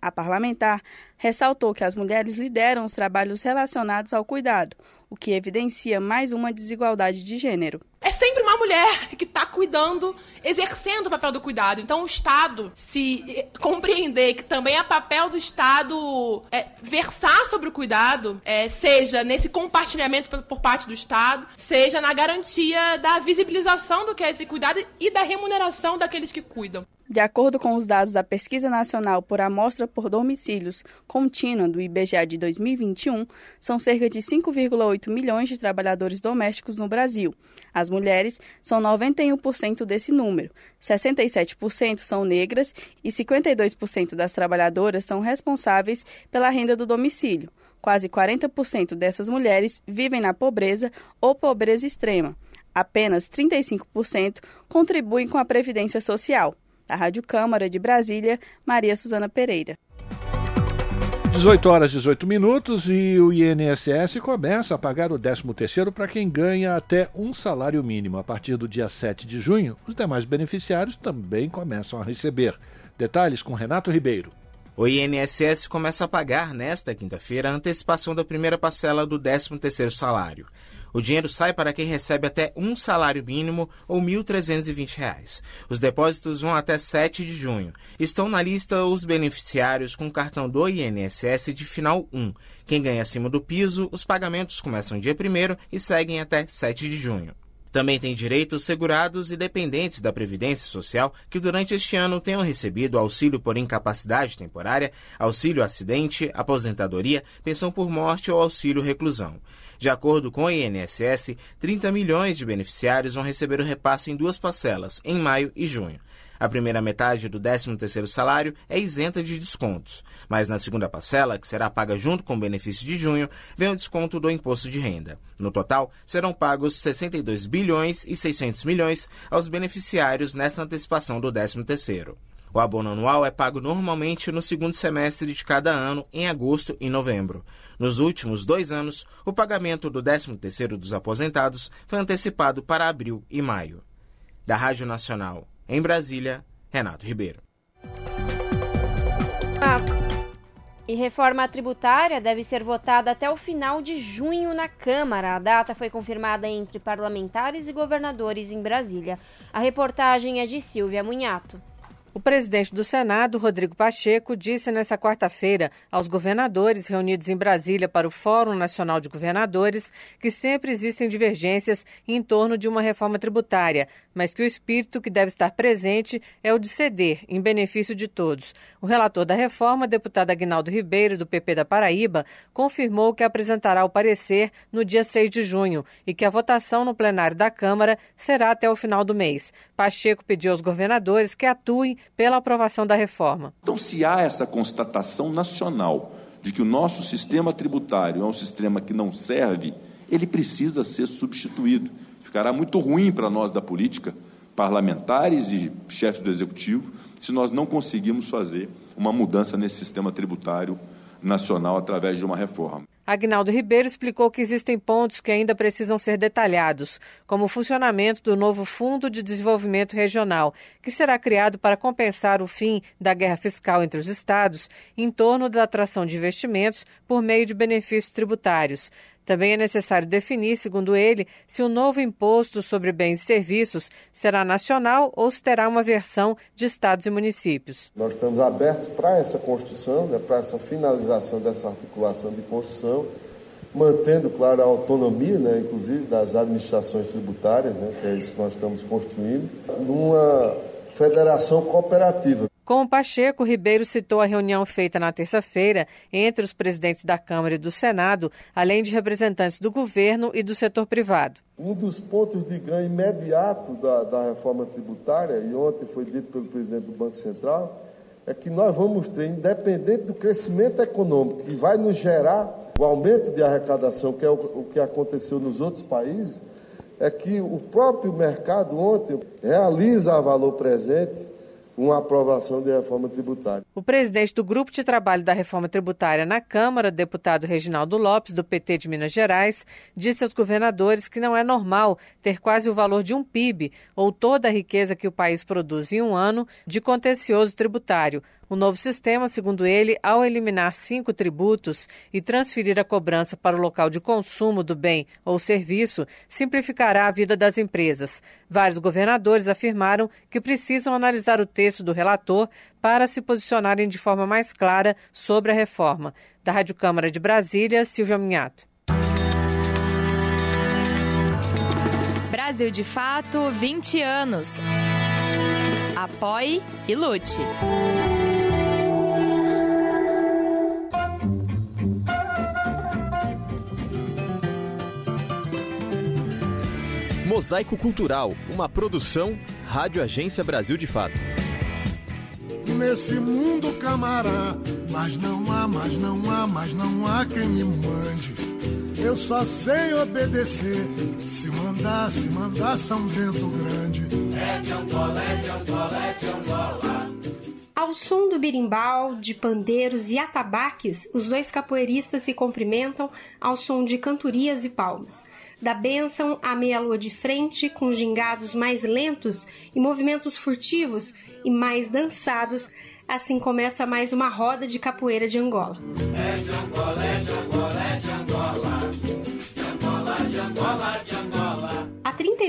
A parlamentar ressaltou que as mulheres lideram os trabalhos relacionados ao cuidado, o que evidencia mais uma desigualdade de gênero. É sempre uma mulher que está cuidando, exercendo o papel do cuidado. Então, o Estado se eh, compreender que também é papel do Estado é, versar sobre o cuidado, é, seja nesse compartilhamento por, parte do Estado, seja na garantia da visibilização do que é esse cuidado e da remuneração daqueles que cuidam. De acordo com os dados da Pesquisa Nacional por Amostra por Domicílios Contínua do IBGE de 2021, são cerca de 5,8 milhões de trabalhadores domésticos no Brasil. As mulheres são 91% desse número, 67% são negras e 52% das trabalhadoras são responsáveis pela renda do domicílio. Quase 40% dessas mulheres vivem na pobreza ou pobreza extrema. Apenas 35% contribuem com a Previdência Social. Da Rádio Câmara de Brasília, Maria Suzana Pereira. 18 horas 18 minutos e o INSS começa a pagar o 13º para quem ganha até um salário mínimo. A partir do dia 7 de junho, os demais beneficiários também começam a receber. Detalhes com Renato Ribeiro. O INSS começa a pagar nesta quinta-feira a antecipação da primeira parcela do 13º salário. O dinheiro sai para quem recebe até um salário mínimo ou R$ 1.320. Os depósitos vão até 7 de junho. Estão na lista os beneficiários com cartão do INSS de final 1. Quem ganha acima do piso, os pagamentos começam dia 1 e seguem até 7 de junho. Também tem direitos segurados e dependentes da Previdência Social que durante este ano tenham recebido auxílio por incapacidade temporária, auxílio acidente, aposentadoria, pensão por morte ou auxílio reclusão. De acordo com o INSS, 30 milhões de beneficiários vão receber o repasse em duas parcelas, em maio e junho. A primeira metade do 13º salário é isenta de descontos, mas na segunda parcela, que será paga junto com o benefício de junho, vem o desconto do imposto de renda. No total, serão pagos 62 bilhões e 600 milhões aos beneficiários nessa antecipação do 13º. O abono anual é pago normalmente no segundo semestre de cada ano, em agosto e novembro. Nos últimos dois anos, o pagamento do 13º dos aposentados foi antecipado para abril e maio. Da Rádio Nacional, em Brasília, Renato Ribeiro. Ah, e reforma tributária deve ser votada até o final de junho na Câmara. A data foi confirmada entre parlamentares e governadores em Brasília. A reportagem é de Silvia Munhato. O presidente do Senado, Rodrigo Pacheco, disse nesta quarta-feira aos governadores reunidos em Brasília para o Fórum Nacional de Governadores que sempre existem divergências em torno de uma reforma tributária, mas que o espírito que deve estar presente é o de ceder em benefício de todos. O relator da reforma, deputado Aguinaldo Ribeiro, do PP da Paraíba, confirmou que apresentará o parecer no dia 6 de junho e que a votação no plenário da Câmara será até o final do mês. Pacheco pediu aos governadores que atuem pela aprovação da reforma. Então, se há essa constatação nacional de que o nosso sistema tributário é um sistema que não serve, ele precisa ser substituído. Ficará muito ruim para nós da política, parlamentares e chefes do executivo, se nós não conseguirmos fazer uma mudança nesse sistema tributário nacional através de uma reforma. Agnaldo Ribeiro explicou que existem pontos que ainda precisam ser detalhados, como o funcionamento do novo Fundo de Desenvolvimento Regional, que será criado para compensar o fim da guerra fiscal entre os estados em torno da atração de investimentos por meio de benefícios tributários. Também é necessário definir, segundo ele, se o novo imposto sobre bens e serviços será nacional ou se terá uma versão de estados e municípios. Nós estamos abertos para essa construção, né, para essa finalização dessa articulação de construção, mantendo, claro, a autonomia, né, inclusive, das administrações tributárias, né, que é isso que nós estamos construindo, numa federação cooperativa. Com o Pacheco, Ribeiro citou a reunião feita na terça-feira entre os presidentes da Câmara e do Senado, além de representantes do governo e do setor privado. Um dos pontos de ganho imediato da, da reforma tributária, e ontem foi dito pelo presidente do Banco Central, é que nós vamos ter, independente do crescimento econômico que vai nos gerar o aumento de arrecadação, que é o, o que aconteceu nos outros países, é que o próprio mercado ontem realiza a valor presente uma aprovação de reforma tributária. O presidente do Grupo de Trabalho da Reforma Tributária na Câmara, deputado Reginaldo Lopes, do PT de Minas Gerais, disse aos governadores que não é normal ter quase o valor de um PIB ou toda a riqueza que o país produz em um ano de contencioso tributário, o novo sistema, segundo ele, ao eliminar cinco tributos e transferir a cobrança para o local de consumo do bem ou serviço, simplificará a vida das empresas. Vários governadores afirmaram que precisam analisar o texto do relator para se posicionarem de forma mais clara sobre a reforma. Da Rádio Câmara de Brasília, Silvia Minhato. Brasil de Fato, 20 anos. Apoie e lute. Mosaico Cultural, uma produção Rádio Agência Brasil de Fato. Nesse mundo, camará, mas não há, mas não há, mas não há quem me mande. Eu só sei obedecer. Se mandar, se mandar, São Bento Grande. É de Angola, é de Angola, é de Angola. Ao som do birimbau, de pandeiros e atabaques, os dois capoeiristas se cumprimentam ao som de cantorias e palmas da bênção à meia-lua de frente, com gingados mais lentos e movimentos furtivos e mais dançados. Assim começa mais uma roda de capoeira de Angola. É de Angola, é de Angola, é de Angola. De Angola, de Angola.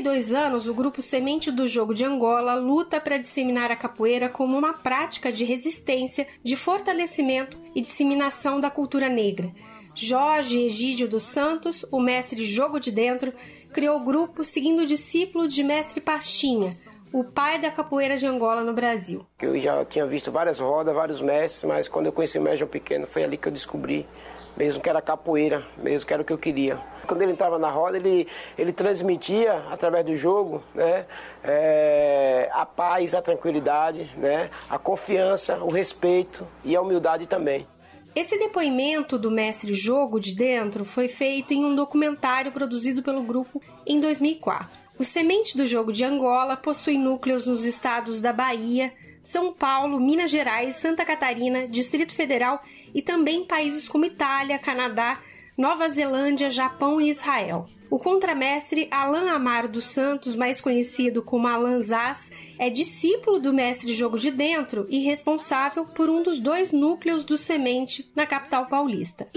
dois anos, o grupo Semente do Jogo de Angola luta para disseminar a capoeira como uma prática de resistência, de fortalecimento e disseminação da cultura negra. Jorge Egídio dos Santos, o mestre Jogo de Dentro, criou o grupo seguindo o discípulo de mestre Pastinha, o pai da capoeira de Angola no Brasil. Eu já tinha visto várias rodas, vários mestres, mas quando eu conheci o mestre Pequeno, foi ali que eu descobri mesmo que era capoeira, mesmo que era o que eu queria. Quando ele entrava na roda, ele, ele transmitia, através do jogo, né, é, a paz, a tranquilidade, né, a confiança, o respeito e a humildade também. Esse depoimento do mestre Jogo de Dentro foi feito em um documentário produzido pelo grupo em 2004. O Semente do Jogo de Angola possui núcleos nos estados da Bahia, São Paulo, Minas Gerais, Santa Catarina, Distrito Federal e também países como Itália, Canadá, Nova Zelândia, Japão e Israel. O contramestre Alan Amaro dos Santos, mais conhecido como Alan Zaz, é discípulo do mestre Jogo de Dentro e responsável por um dos dois núcleos do Semente na capital paulista.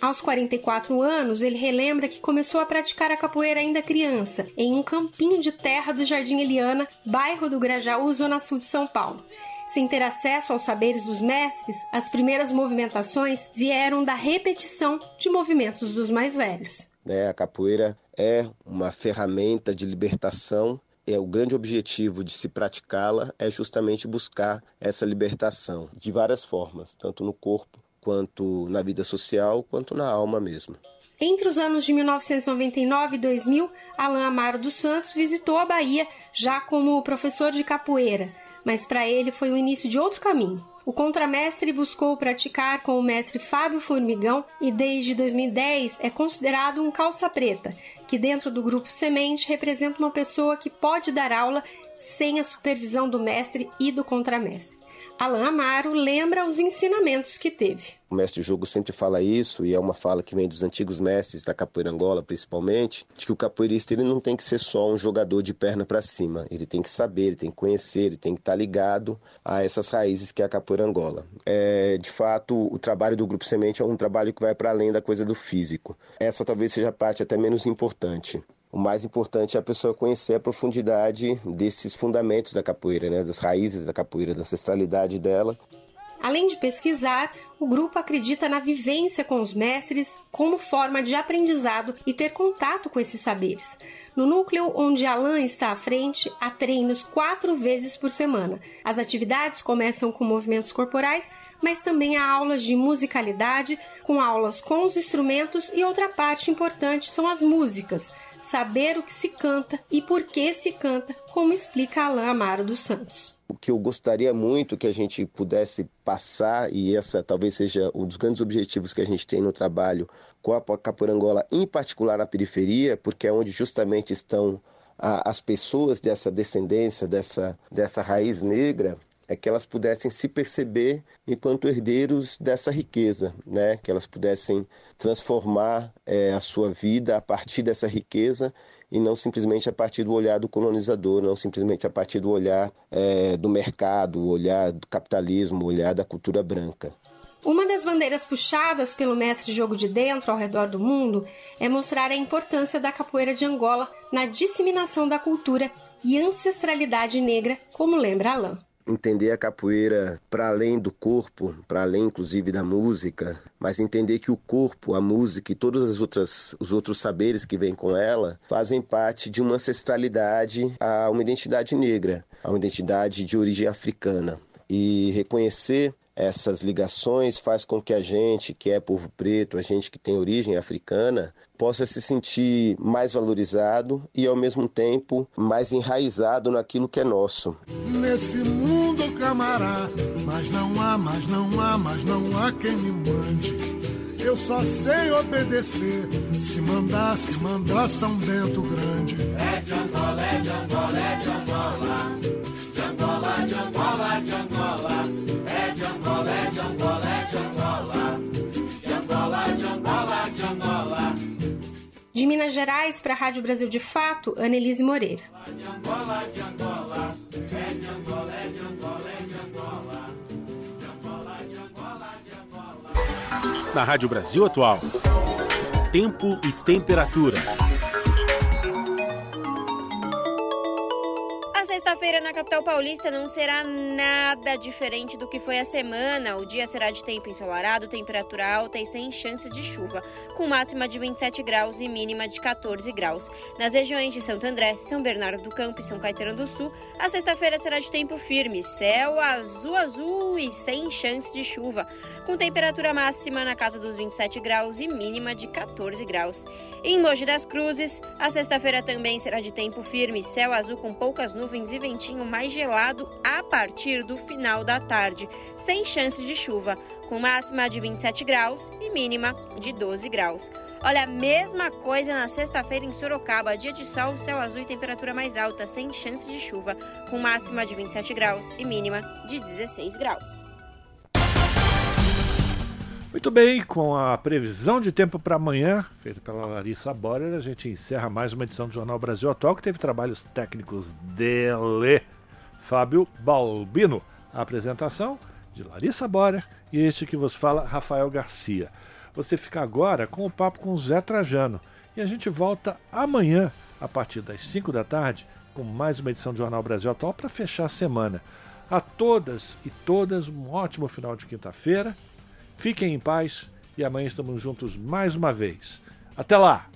Aos 44 anos, ele relembra que começou a praticar a capoeira ainda criança, em um campinho de terra do Jardim Eliana, bairro do Grajaú, zona sul de São Paulo. Sem ter acesso aos saberes dos mestres, as primeiras movimentações vieram da repetição de movimentos dos mais velhos. É, a capoeira é uma ferramenta de libertação é o grande objetivo de se praticá-la é justamente buscar essa libertação de várias formas, tanto no corpo quanto na vida social, quanto na alma mesmo. Entre os anos de 1999 e 2000, Alain Amaro dos Santos visitou a Bahia já como professor de capoeira, mas para ele foi o início de outro caminho. O contramestre buscou praticar com o mestre Fábio Formigão e desde 2010 é considerado um calça preta, que dentro do grupo Semente representa uma pessoa que pode dar aula sem a supervisão do mestre e do contramestre. Alain Amaro lembra os ensinamentos que teve. O mestre Jogo sempre fala isso, e é uma fala que vem dos antigos mestres da capoeira Angola, principalmente, de que o capoeirista ele não tem que ser só um jogador de perna para cima. Ele tem que saber, ele tem que conhecer, ele tem que estar tá ligado a essas raízes que é a capoeira Angola. É, de fato, o trabalho do Grupo Semente é um trabalho que vai para além da coisa do físico. Essa talvez seja a parte até menos importante. O mais importante é a pessoa conhecer a profundidade desses fundamentos da capoeira, né? das raízes da capoeira, da ancestralidade dela. Além de pesquisar, o grupo acredita na vivência com os mestres como forma de aprendizado e ter contato com esses saberes. No núcleo onde Alain está à frente, há treinos quatro vezes por semana. As atividades começam com movimentos corporais, mas também há aulas de musicalidade, com aulas com os instrumentos e outra parte importante são as músicas saber o que se canta e por que se canta, como explica Alain Amaro dos Santos. O que eu gostaria muito que a gente pudesse passar, e essa talvez seja um dos grandes objetivos que a gente tem no trabalho com a Caporangola, em particular na periferia, porque é onde justamente estão as pessoas dessa descendência, dessa, dessa raiz negra, é que elas pudessem se perceber enquanto herdeiros dessa riqueza, né? que elas pudessem transformar é, a sua vida a partir dessa riqueza e não simplesmente a partir do olhar do colonizador, não simplesmente a partir do olhar é, do mercado, o olhar do capitalismo, o olhar da cultura branca. Uma das bandeiras puxadas pelo mestre jogo de dentro ao redor do mundo é mostrar a importância da capoeira de Angola na disseminação da cultura e ancestralidade negra, como lembra Alain entender a capoeira para além do corpo, para além inclusive da música, mas entender que o corpo, a música e todos os outros, os outros saberes que vêm com ela fazem parte de uma ancestralidade a uma identidade negra, a uma identidade de origem africana. E reconhecer essas ligações faz com que a gente, que é povo preto, a gente que tem origem africana, possa se sentir mais valorizado e ao mesmo tempo mais enraizado naquilo que é nosso. Nesse mundo camará, mas não há, mas não há, mas não há quem me mande. Eu só sei obedecer. Se mandar, se mandar São Bento Grande. É de Angola, é de Angola, é de Angola. De Angola, de Angola, de Angola. Angola, é de Angola, é de Angola. De Minas Gerais para a Rádio Brasil de Fato, Annelise Moreira. Na Rádio Brasil Atual. Tempo e temperatura. Sexta-feira na capital paulista não será nada diferente do que foi a semana. O dia será de tempo ensolarado, temperatura alta e sem chance de chuva, com máxima de 27 graus e mínima de 14 graus. Nas regiões de Santo André, São Bernardo do Campo e São Caetano do Sul, a sexta-feira será de tempo firme, céu azul azul e sem chance de chuva, com temperatura máxima na casa dos 27 graus e mínima de 14 graus. Em Mogi das Cruzes, a sexta-feira também será de tempo firme, céu azul com poucas nuvens e ventinho mais gelado a partir do final da tarde, sem chance de chuva, com máxima de 27 graus e mínima de 12 graus. Olha, a mesma coisa na sexta-feira em Sorocaba, dia de sol, céu azul e temperatura mais alta, sem chance de chuva, com máxima de 27 graus e mínima de 16 graus. Muito bem, com a previsão de tempo para amanhã, feita pela Larissa Borer, a gente encerra mais uma edição do Jornal Brasil Atual, que teve trabalhos técnicos dele, Fábio Balbino. A apresentação de Larissa Borer e este que vos fala, Rafael Garcia. Você fica agora com o papo com Zé Trajano. E a gente volta amanhã, a partir das 5 da tarde, com mais uma edição do Jornal Brasil Atual para fechar a semana. A todas e todas, um ótimo final de quinta-feira Fiquem em paz e amanhã estamos juntos mais uma vez. Até lá!